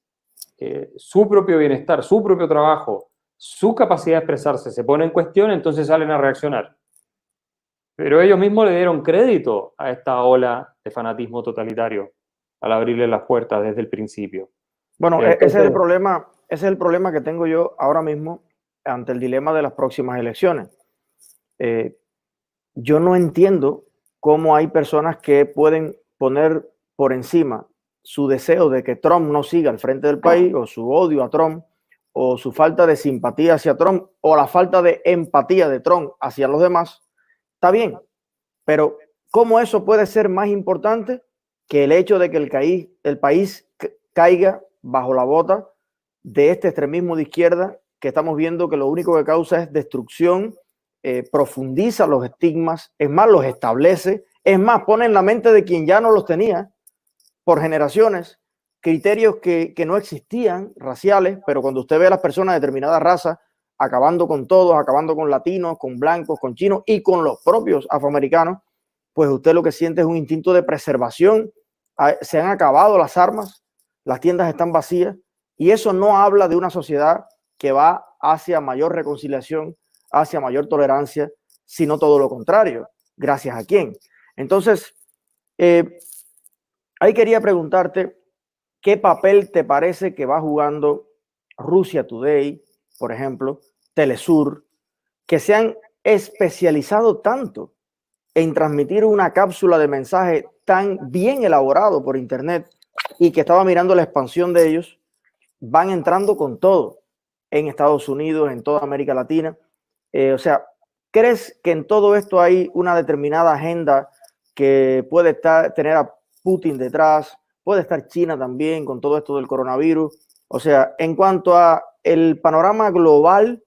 eh, su propio bienestar, su propio trabajo, su capacidad de expresarse se pone en cuestión, entonces salen a reaccionar. Pero ellos mismos le dieron crédito a esta ola de fanatismo totalitario al abrirle las puertas desde el principio. Bueno, e-, ese es el problema, ese es el problema que tengo yo ahora mismo ante el dilema de las próximas elecciones. Eh, yo no entiendo cómo hay personas que pueden poner por encima su deseo de que Trump no siga al frente del país o su odio a Trump o su falta de simpatía hacia Trump o la falta de empatía de Trump hacia los demás, está bien, pero ¿cómo eso puede ser más importante que el hecho de que el, país caiga bajo la bota de este extremismo de izquierda que estamos viendo que lo único que causa es destrucción eh, profundiza los estigmas, es más, los establece, es más, pone en la mente de quien ya no los tenía por generaciones criterios que, no existían, raciales, pero cuando usted ve a las personas de determinada raza acabando con todos, acabando con latinos, con blancos, con chinos y con los propios afroamericanos, pues usted lo que siente es un instinto de preservación. Ah, se han acabado las armas, las tiendas están vacías y eso no habla de una sociedad que va hacia mayor reconciliación, hacia mayor tolerancia, sino todo lo contrario. ¿Gracias a quién? Entonces, eh, ahí quería preguntarte, ¿qué papel te parece que va jugando Rusia Today, por ejemplo, Telesur, que se han especializado tanto en transmitir una cápsula de mensaje tan bien elaborado por Internet y que estaba mirando la expansión de ellos, van entrando con todo en Estados Unidos, en toda América Latina. o sea, ¿crees que en todo esto hay una determinada agenda que puede estar, tener a Putin detrás? Puede estar China también con todo esto del coronavirus. O sea, en cuanto a el panorama global,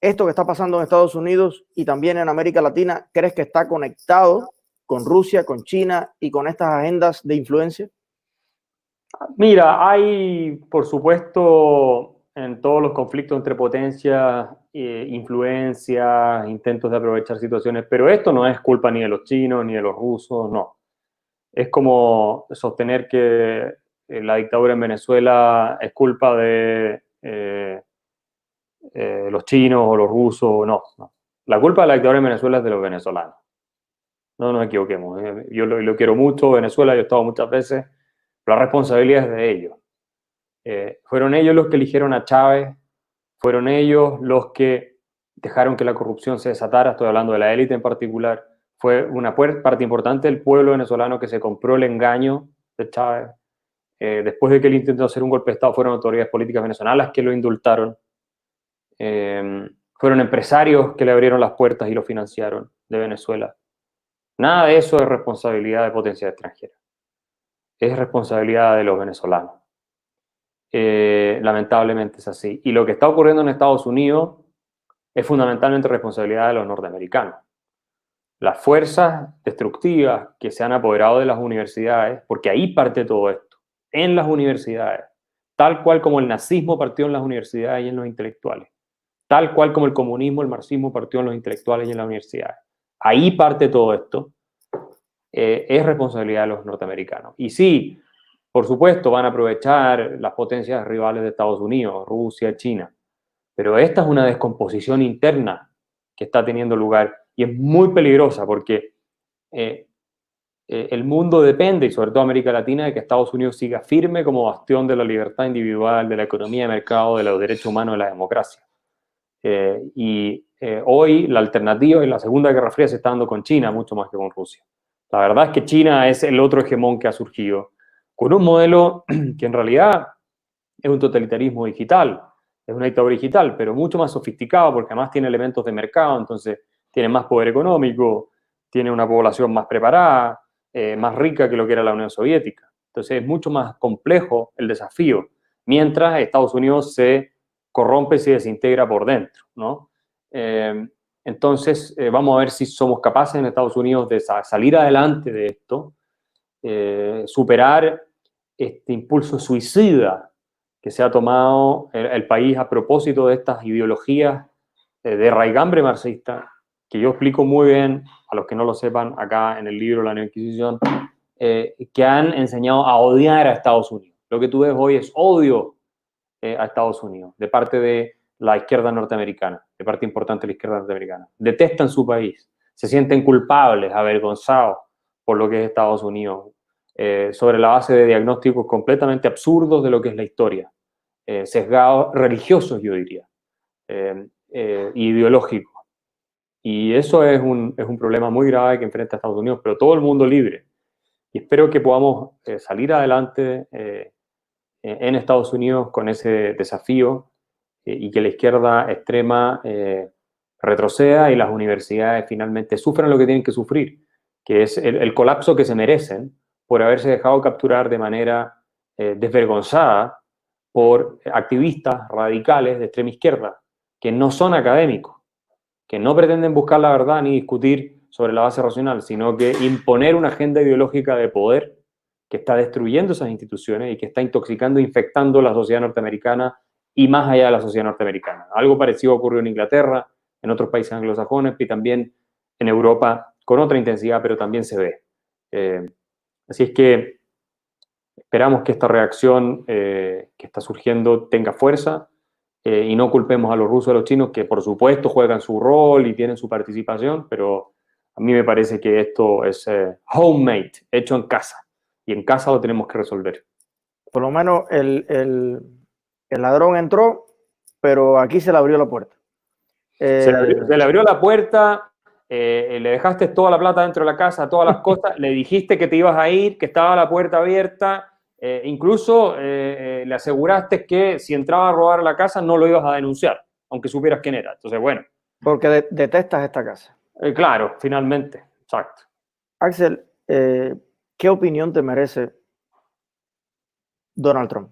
esto que está pasando en Estados Unidos y también en América Latina, ¿crees que está conectado con Rusia, con China y con estas agendas de influencia? Mira, hay, por supuesto, en todos los conflictos entre potencias, eh, influencias, intentos de aprovechar situaciones, pero esto no es culpa ni de los chinos ni de los rusos, no. Es como sostener que eh, la dictadura en Venezuela es culpa de eh, los chinos o los rusos, no, no. La culpa de la dictadura en Venezuela es de los venezolanos. No nos equivoquemos. Yo lo, quiero mucho, Venezuela, yo he estado muchas veces la responsabilidad es de ellos. Eh, fueron ellos los que eligieron a Chávez, fueron ellos los que dejaron que la corrupción se desatara, estoy hablando de la élite en particular. Fue una parte importante del pueblo venezolano que se compró el engaño de Chávez. Eh, después de que él intentó hacer un golpe de Estado, fueron autoridades políticas venezolanas que lo indultaron. Eh, fueron empresarios que le abrieron las puertas y lo financiaron de Venezuela. Nada de eso es responsabilidad de potencia extranjera es responsabilidad de los venezolanos. Eh, lamentablemente es así. Y lo que está ocurriendo en Estados Unidos es fundamentalmente responsabilidad de los norteamericanos. Las fuerzas destructivas que se han apoderado de las universidades, porque ahí parte todo esto, en las universidades, tal cual como el nazismo partió en las universidades y en los intelectuales, tal cual como el comunismo, el marxismo partió en los intelectuales y en las universidades. Ahí parte todo esto. Eh, es responsabilidad de los norteamericanos. Y sí, por supuesto, van a aprovechar las potencias rivales de Estados Unidos, Rusia, China, pero esta es una descomposición interna que está teniendo lugar y es muy peligrosa porque eh, eh, el mundo depende, y sobre todo América Latina, de que Estados Unidos siga firme como bastión de la libertad individual, de la economía de mercado, de los derechos humanos, de la democracia. Y hoy la alternativa en la Segunda Guerra Fría se está dando con China mucho más que con Rusia. La verdad es que China es el otro hegemón que ha surgido, con un modelo que en realidad es un totalitarismo digital, es una dictadura digital, pero mucho más sofisticado porque además tiene elementos de mercado, entonces tiene más poder económico, tiene una población más preparada, eh, más rica que lo que era la Unión Soviética. Entonces es mucho más complejo el desafío, mientras Estados Unidos se corrompe y se desintegra por dentro, ¿no? Eh, entonces, eh, vamos a ver si somos capaces en Estados Unidos de salir adelante de esto, eh, superar este impulso suicida que se ha tomado el, país a propósito de estas ideologías eh, de raigambre marxista, que yo explico muy bien a los que no lo sepan acá en el libro La Nueva Inquisición, que han enseñado a odiar a Estados Unidos. Lo que tú ves hoy es odio a Estados Unidos de parte de la izquierda norteamericana, de parte importante de la izquierda norteamericana. Detestan su país, se sienten culpables, avergonzados por lo que es Estados Unidos, eh, sobre la base de diagnósticos completamente absurdos de lo que es la historia, eh, sesgados religiosos, yo diría, eh, ideológicos. Y eso es un, es un problema muy grave que enfrenta Estados Unidos, pero todo el mundo libre. Y espero que podamos salir adelante en Estados Unidos con ese desafío eh, y que la izquierda extrema eh, retroceda y las universidades finalmente sufran lo que tienen que sufrir, que es el, colapso que se merecen por haberse dejado capturar de manera eh, desvergonzada por activistas radicales de extrema izquierda, que no son académicos, que no pretenden buscar la verdad ni discutir sobre la base racional, sino que imponer una agenda ideológica de poder que está destruyendo esas instituciones y que está intoxicando, infectando la sociedad norteamericana y más allá de la sociedad norteamericana. Algo parecido ocurrió en Inglaterra, en otros países anglosajones y también en Europa con otra intensidad, pero también se ve. Eh, así es que esperamos que esta reacción eh, que está surgiendo tenga fuerza eh, y no culpemos a los rusos y a los chinos, que por supuesto juegan su rol y tienen su participación, pero a mí me parece que esto es homemade, hecho en casa, y en casa lo tenemos que resolver. Por lo menos el el ladrón entró, pero aquí se le abrió la puerta. se, le abrió, la puerta, eh, le dejaste toda la plata dentro de la casa, todas las cosas, le dijiste que te ibas a ir, que estaba la puerta abierta Eh, incluso eh, le aseguraste que si entraba a robar la casa no lo ibas a denunciar, aunque supieras quién era. Entonces, bueno. Porque detestas esta casa. claro, finalmente, exacto. Axel, ¿qué opinión te merece Donald Trump?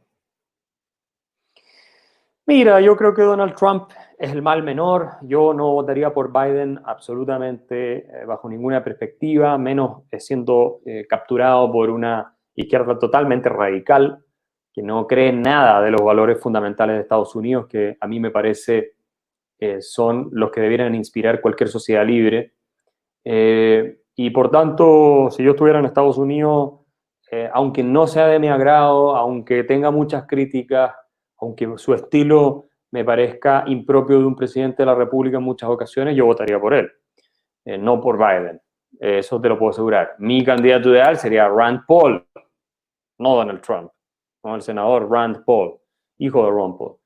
Mira, yo creo que Donald Trump es el mal menor. Yo no votaría por Biden absolutamente eh, bajo ninguna perspectiva, menos eh, siendo eh, capturado por una izquierda totalmente radical que no cree nada de los valores fundamentales de Estados Unidos, que a mí me parece son los que debieran inspirar cualquier sociedad libre. Y por tanto, si yo estuviera en Estados Unidos, aunque no sea de mi agrado, aunque tenga muchas críticas, aunque su estilo me parezca impropio de un presidente de la República en muchas ocasiones, yo votaría por él, eh, no por Biden. Eh, eso te lo puedo asegurar. Mi candidato ideal sería Rand Paul, no Donald Trump, no el senador Rand Paul, hijo de Ron Paul.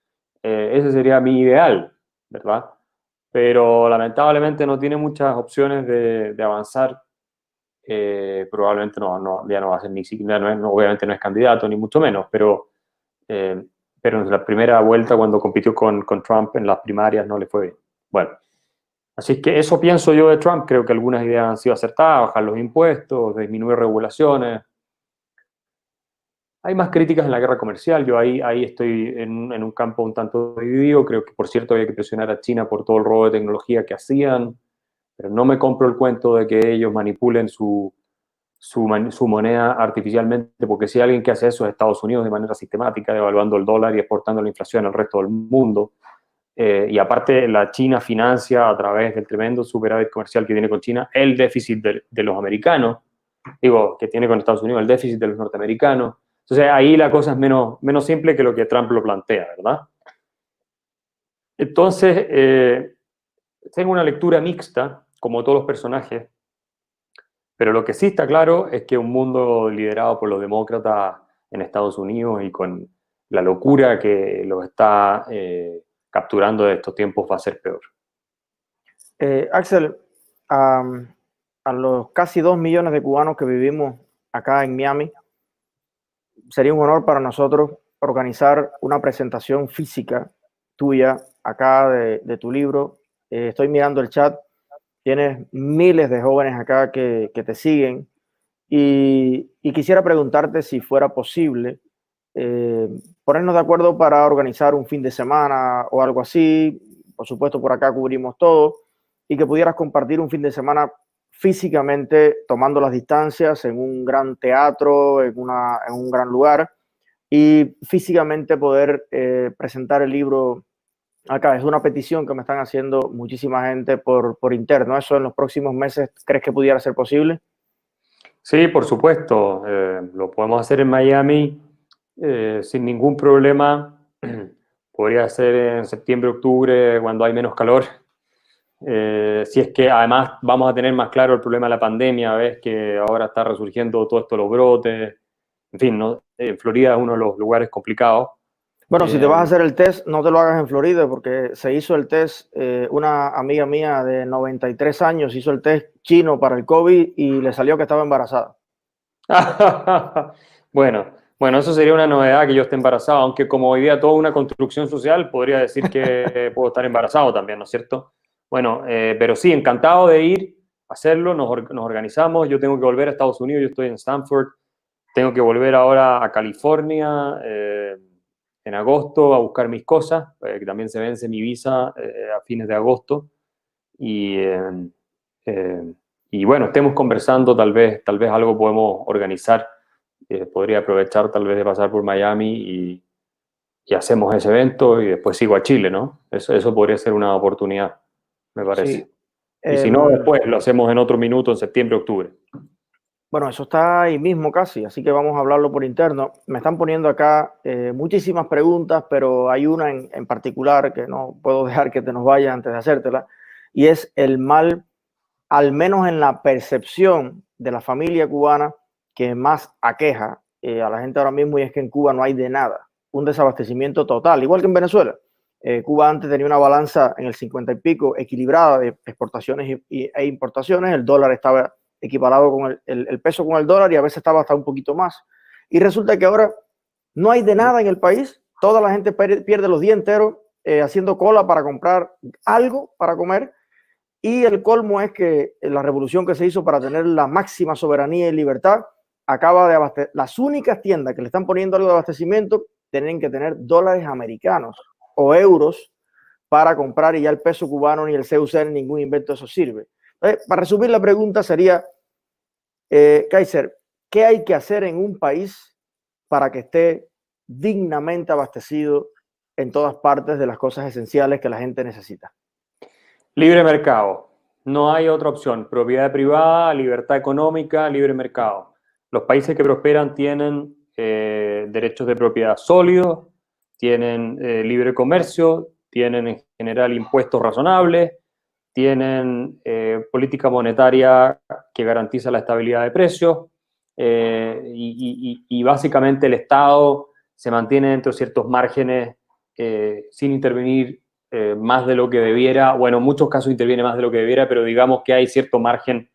Eh, ese sería mi ideal, ¿verdad? Pero lamentablemente no tiene muchas opciones de, avanzar. probablemente no, no, ya no va a ser ni siquiera, obviamente no es candidato, ni mucho menos, pero pero en la primera vuelta cuando compitió con, con, Trump en las primarias no le fue bien. Bueno, así que eso pienso yo de Trump, creo que algunas ideas han sido acertadas, bajar los impuestos, disminuir regulaciones. Hay más críticas en la guerra comercial, yo ahí, ahí estoy en, un campo un tanto dividido, creo que por cierto había que presionar a China por todo el robo de tecnología que hacían, pero no me compro el cuento de que ellos manipulen su, moneda artificialmente, porque si alguien que hace eso es Estados Unidos de manera sistemática, devaluando el dólar y exportando la inflación al resto del mundo. Eh, y aparte, la China financia a través del tremendo superávit comercial que tiene con China el déficit de, los americanos, digo, que tiene con Estados Unidos el déficit de los norteamericanos. Entonces, ahí la cosa es menos, menos simple que lo que Trump lo plantea, ¿verdad? Entonces, eh, tengo una lectura mixta, como todos los personajes, pero lo que sí está claro es que un mundo liderado por los demócratas en Estados Unidos y con la locura que los está eh, capturando de estos tiempos va a ser peor. Eh, Axel, a los casi dos millones de cubanos que vivimos acá en Miami, sería un honor para nosotros organizar una presentación física tuya acá de, tu libro. Eh, estoy mirando el chat Tienes miles de jóvenes acá que, te siguen y, quisiera preguntarte si fuera posible eh, ponernos de acuerdo para organizar un fin de semana o algo así. Por supuesto, por acá cubrimos todo y que pudieras compartir un fin de semana físicamente tomando las distancias en un gran teatro, en, un gran lugar y físicamente poder eh, presentar el libro acá. Es una petición que me están haciendo muchísima gente por, por interno. ¿Eso en los próximos meses crees que pudiera ser posible? Sí, por supuesto. Eh, lo podemos hacer en Miami eh, sin ningún problema. Podría ser en septiembre, octubre, cuando hay menos calor. Eh, si es que además vamos a tener más claro el problema de la pandemia, ves que ahora está resurgiendo todo esto, los brotes. En fin, ¿no? Florida es uno de los lugares complicados. Bueno, si te vas a hacer el test, no te lo hagas en Florida, porque se hizo el test, eh, una amiga mía de 93 años hizo el test chino para el COVID y le salió que estaba embarazada. bueno, bueno, eso sería una novedad que yo esté embarazado, aunque como hoy día toda una construcción social, podría decir que puedo estar embarazado también, ¿no es cierto? Bueno, eh, pero sí, encantado de ir a hacerlo, nos, organizamos, yo tengo que volver a Estados Unidos, yo estoy en Stanford, tengo que volver ahora a California. Eh, en agosto a buscar mis cosas, eh, que también se vence mi visa a fines de agosto. Y, bueno, estemos conversando, tal vez, tal vez algo podemos organizar. podría aprovechar tal vez de pasar por Miami y, hacemos ese evento y después sigo a Chile, ¿no? Eso podría ser una oportunidad, me parece. Y si no, después lo hacemos en otro minuto, en septiembre, octubre. Bueno, eso está ahí mismo casi, así que vamos a hablarlo por interno. Me están poniendo acá eh, muchísimas preguntas, pero hay una en, particular que no puedo dejar que te nos vaya antes de hacértela, y es el mal, al menos en la percepción de la familia cubana, que más aqueja eh, a la gente ahora mismo, y es que en Cuba no hay de nada, un desabastecimiento total, igual que en Venezuela. Eh, Cuba antes tenía una balanza en el 50 y pico equilibrada de exportaciones e importaciones, el dólar estaba equiparado con el, peso con el dólar y a veces estaba hasta un poquito más. Y resulta que ahora no hay de nada en el país, toda la gente pierde los días enteros eh, haciendo cola para comprar algo para comer. Y el colmo es que la revolución que se hizo para tener la máxima soberanía y libertad acaba de abastecer. Las únicas tiendas que le están poniendo algo de abastecimiento tienen que tener dólares americanos o euros para comprar y ya el peso cubano ni el CUC ningún invento eso sirve. para resumir la pregunta sería, eh, Kaiser, ¿qué hay que hacer en un país para que esté dignamente abastecido en todas partes de las cosas esenciales que la gente necesita? Libre mercado. No hay otra opción. Propiedad privada, libertad económica, libre mercado. Los países que prosperan tienen eh, derechos de propiedad sólidos, tienen eh, libre comercio, tienen en general impuestos razonables, tienen eh, política monetaria que garantiza la estabilidad de precios eh, y, básicamente el Estado se mantiene dentro de ciertos márgenes sin intervenir más de lo que debiera. Bueno, en muchos casos interviene más de lo que debiera, pero digamos que hay cierto margen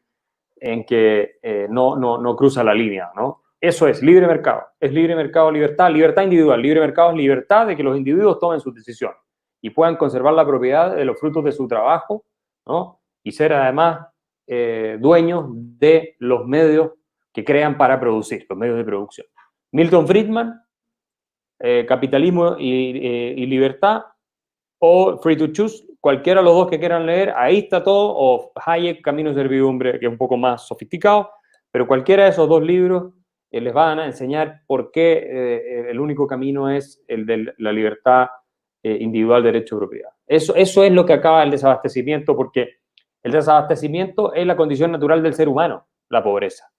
en que no, no, no cruza la línea, ¿no? Eso es libre mercado. Es libre mercado, libertad, libertad individual. Libre mercado es libertad de que los individuos tomen sus decisiones y puedan conservar la propiedad de los frutos de su trabajo, ¿no? Y ser además eh, dueños de los medios que crean para producir, los medios de producción. Milton Friedman, eh, Capitalismo eh, y, Libertad, o Free to Choose, cualquiera de los dos que quieran leer, ahí está todo, o Hayek, Camino de Servidumbre, que es un poco más sofisticado, pero cualquiera de esos dos libros les van a enseñar por qué el único camino es el de la libertad eh, individual derecho de propiedad. Eso, eso es lo que acaba el desabastecimiento, porque el desabastecimiento es la condición natural del ser humano, la pobreza.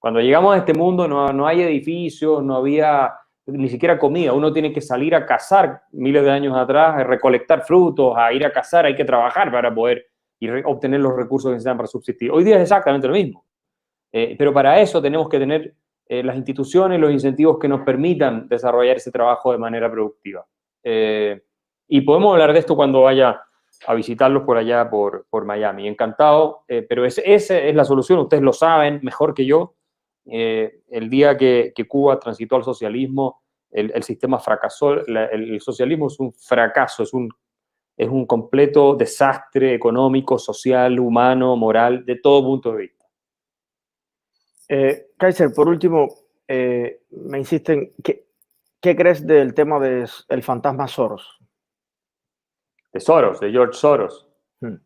Cuando llegamos a este mundo no, no hay edificios, no había ni siquiera comida, uno tiene que salir a cazar miles de años atrás, a recolectar frutos, a ir a cazar, hay que trabajar para poder obtener los recursos que necesitan para subsistir. Hoy día es exactamente lo mismo. Eh, pero para eso tenemos que tener eh, las instituciones, los incentivos que nos permitan desarrollar ese trabajo de manera productiva. Y podemos hablar de esto cuando vaya a visitarlos por allá, por, por Miami. Encantado, eh, pero esa es la solución, ustedes lo saben mejor que yo. Eh, el día que, que, Cuba transitó al socialismo, el, el sistema fracasó, el, socialismo es un fracaso, es un, es un completo desastre económico, social, humano, moral, de todo punto de vista. Eh, Kaiser, por último, me insisten, ¿qué, ¿qué crees del tema del el fantasma Soros? de Soros, de George Soros. Hmm.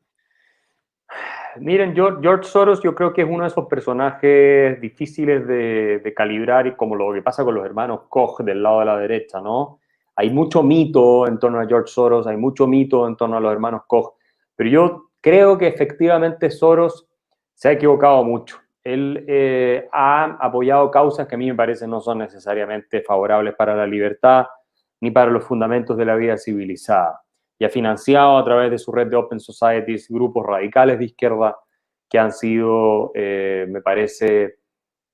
Miren, George, Soros yo creo que es uno de esos personajes difíciles de, calibrar y como lo que pasa con los hermanos Koch del lado de la derecha, ¿no? Hay mucho mito en torno a George Soros, hay mucho mito en torno a los hermanos Koch, pero yo creo que efectivamente Soros se ha equivocado mucho. Él eh, ha apoyado causas que a mí me parece no son necesariamente favorables para la libertad ni para los fundamentos de la vida civilizada y ha financiado a través de su red de Open Societies grupos radicales de izquierda que han sido, eh, me parece,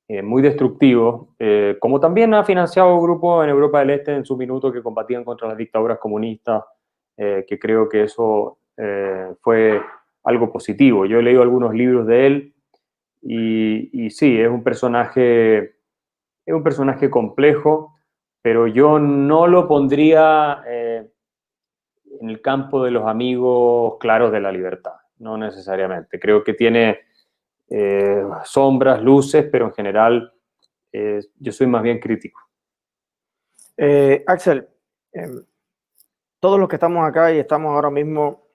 eh, muy destructivos, eh, como también ha financiado grupos en Europa del Este en su minuto que combatían contra las dictaduras comunistas, que creo que eso fue algo positivo. Yo he leído algunos libros de él y, sí, es un personaje, es un personaje complejo, pero yo no lo pondría en el campo de los amigos claros de la libertad, no necesariamente. Creo que tiene eh, sombras, luces, pero en general eh, yo soy más bien crítico. Eh, Axel, todos los que estamos acá y estamos ahora mismo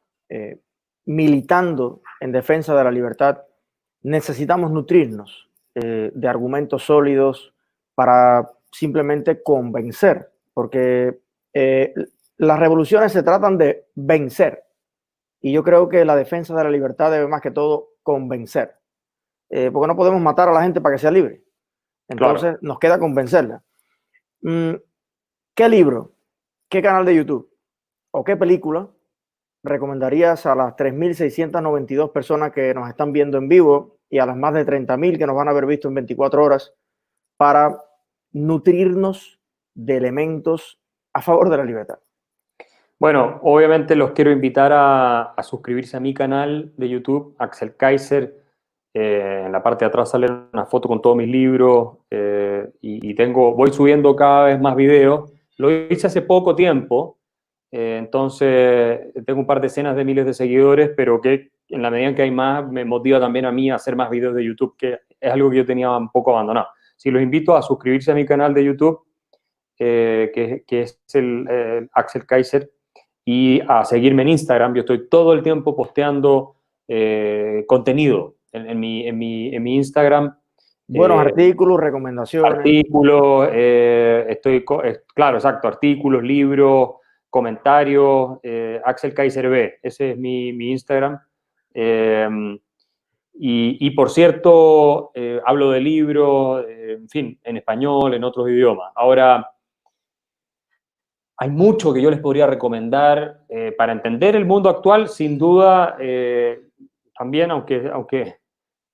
militando en defensa de la libertad, necesitamos nutrirnos de argumentos sólidos para simplemente convencer, porque las revoluciones se tratan de vencer. Y yo creo que la defensa de la libertad debe más que todo convencer. Eh, porque no podemos matar a la gente para que sea libre. Entonces nos queda convencerla. Mm, ¿Qué libro, qué canal de YouTube o qué película recomendarías a las 3.692 personas que nos están viendo en vivo y a las más de 30.000 que nos van a haber visto en 24 horas para nutrirnos de elementos a favor de la libertad? Bueno, obviamente los quiero invitar a, suscribirse a mi canal de YouTube, Axel Kaiser. Eh, en la parte de atrás sale una foto con todos mis libros eh, y, tengo, voy subiendo cada vez más videos. Lo hice hace poco tiempo, eh, entonces tengo un par de decenas de miles de seguidores, pero que en la medida en que hay más me motiva también a mí a hacer más videos de YouTube, que es algo que yo tenía un poco abandonado. Si los invito a suscribirse a mi canal de YouTube, que, que, es el Axel Kaiser, y a seguirme en Instagram. Yo estoy todo el tiempo posteando contenido en, mi, en, mi, en mi Instagram. Buenos eh, artículos, recomendaciones. Artículos, eh, estoy, claro, exacto, artículos, libros, comentarios, eh, Axel Kaiser B, ese es mi, mi Instagram. Y, y, por cierto, hablo de libros, en fin, en español, en otros idiomas. Ahora, hay mucho que yo les podría recomendar para entender el mundo actual, sin duda, también, aunque, aunque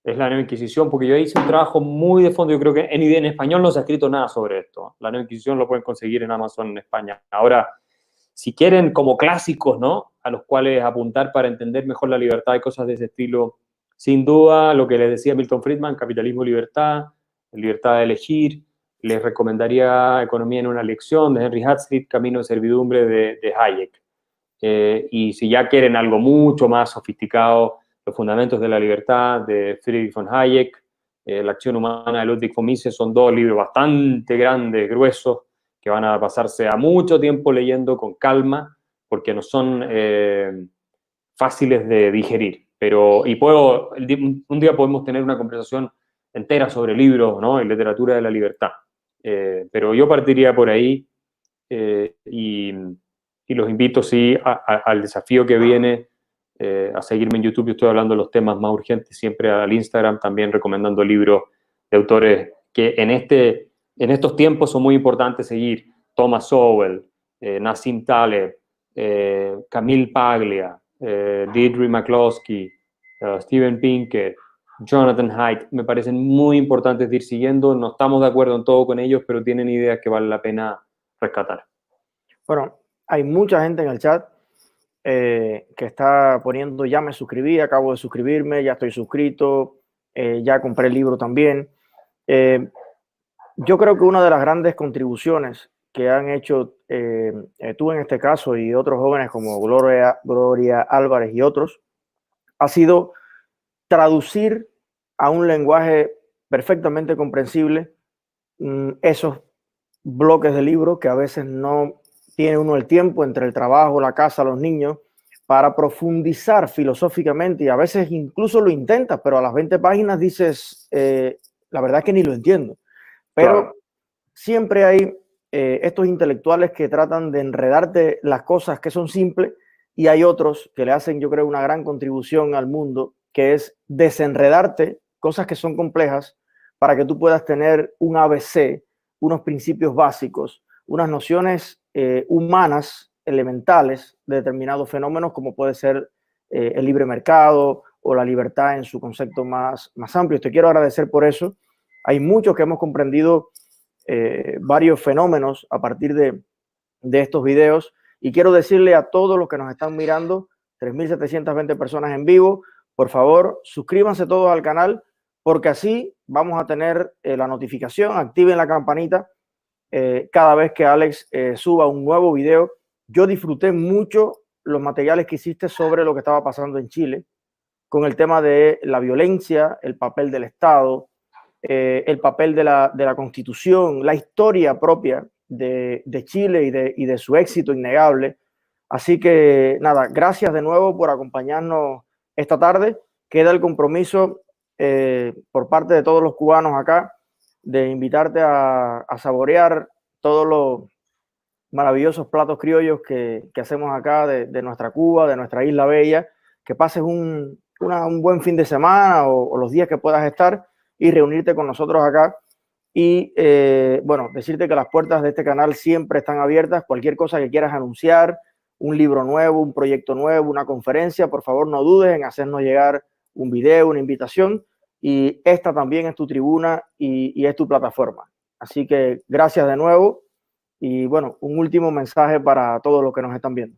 es la Nueva Inquisición, porque yo hice un trabajo muy de fondo, yo creo que en, en español no se ha escrito nada sobre esto. La Nueva Inquisición lo pueden conseguir en Amazon en España. Ahora, si quieren como clásicos, ¿no? A los cuales apuntar para entender mejor la libertad y cosas de ese estilo, sin duda, lo que les decía Milton Friedman, Capitalismo Libertad, Libertad de Elegir, les recomendaría Economía en una lección de Henry Hazlitt, Camino de Servidumbre de, Hayek. Eh, y si ya quieren algo mucho más sofisticado, los fundamentos de la libertad de Friedrich von Hayek, eh, La acción humana de Ludwig von Mises, son dos libros bastante grandes, gruesos, que van a pasarse a mucho tiempo leyendo con calma, porque no son eh, fáciles de digerir. Pero, y puedo, un día podemos tener una conversación entera sobre libros ¿no? y literatura de la libertad. Eh, pero yo partiría por ahí y, los invito, sí, al desafío que viene eh, a seguirme en YouTube. Yo estoy hablando de los temas más urgentes, siempre al Instagram, también recomendando libros de autores que en, este, en estos tiempos son muy importantes seguir. Thomas Sowell, eh, Nassim Taleb, eh, Camille Paglia, eh, Deirdre McCloskey, Steven Pinker, Jonathan Haidt, me parecen muy importantes de ir siguiendo. No estamos de acuerdo en todo con ellos, pero tienen ideas que vale la pena rescatar. Bueno, hay mucha gente en el chat eh, que está poniendo, ya me suscribí, acabo de suscribirme, ya estoy suscrito, eh, ya compré el libro también. Eh, yo creo que una de las grandes contribuciones que han hecho tú en este caso y otros jóvenes como Gloria, Gloria Álvarez y otros, ha sido traducir a un lenguaje perfectamente comprensible mm, esos bloques de libro que a veces no tiene uno el tiempo entre el trabajo, la casa, los niños, para profundizar filosóficamente y a veces incluso lo intentas, pero a las 20 páginas dices, eh, la verdad es que ni lo entiendo. Pero siempre hay eh, estos intelectuales que tratan de enredarte las cosas que son simples y hay otros que le hacen, yo creo, una gran contribución al mundo, que es desenredarte cosas que son complejas para que tú puedas tener un ABC, unos principios básicos, unas nociones eh, humanas elementales de determinados fenómenos, como puede ser eh, el libre mercado o la libertad en su concepto más, más amplio. Te quiero agradecer por eso. Hay muchos que hemos comprendido eh, varios fenómenos a partir de, de estos videos y quiero decirle a todos los que nos están mirando, 3.720 personas en vivo, por favor, suscríbanse todos al canal porque así vamos a tener la notificación, activen la campanita eh, cada vez que Alex eh, suba un nuevo video. Yo disfruté mucho los materiales que hiciste sobre lo que estaba pasando en Chile, con el tema de la violencia, el papel del Estado, eh, el papel de la, de la, Constitución, la historia propia de, de Chile y de, y de, su éxito innegable. Así que nada, gracias de nuevo por acompañarnos esta tarde. Queda el compromiso por parte de todos los cubanos acá de invitarte a, saborear todos los maravillosos platos criollos que, hacemos acá de, nuestra Cuba, de nuestra isla bella, que pases un, buen fin de semana o, los días que puedas estar y reunirte con nosotros acá. Y eh, bueno, decirte que las puertas de este canal siempre están abiertas. Cualquier cosa que quieras anunciar, un libro nuevo, un proyecto nuevo, una conferencia, por favor no dudes en hacernos llegar un video, una invitación y esta también es tu tribuna y, es tu plataforma. Así que gracias de nuevo y bueno, un último mensaje para todos los que nos están viendo.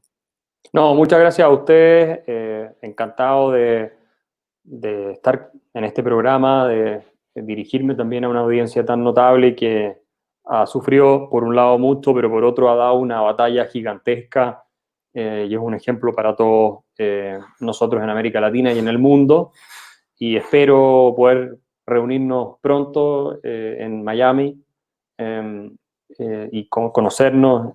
No, muchas gracias a ustedes, eh, encantado de, de estar en este programa, de dirigirme también a una audiencia tan notable que ha sufrido por un lado mucho, pero por otro ha dado una batalla gigantesca eh, y es un ejemplo para todos eh, nosotros en América Latina y en el mundo. Y espero poder reunirnos pronto eh, en Miami em, y conocernos,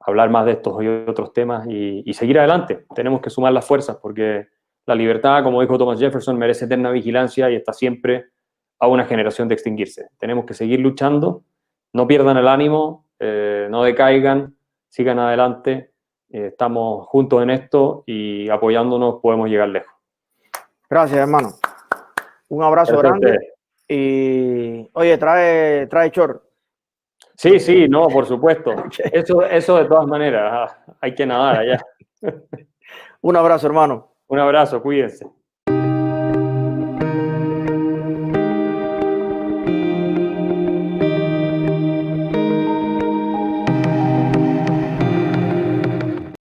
hablar más de estos y otros temas y, y seguir adelante. Tenemos que sumar las fuerzas porque la libertad, como dijo Thomas Jefferson, merece eterna vigilancia y está siempre a una generación de extinguirse. Tenemos que seguir luchando no pierdan el ánimo, eh, no decaigan, sigan adelante. Eh, estamos juntos en esto y apoyándonos podemos llegar lejos. Gracias, hermano. Un abrazo grande. Y oye, trae, trae short. Sí, sí, no, por supuesto. Eso, eso de todas maneras, ah, hay que nadar allá. Un abrazo, hermano. Un abrazo, cuídense.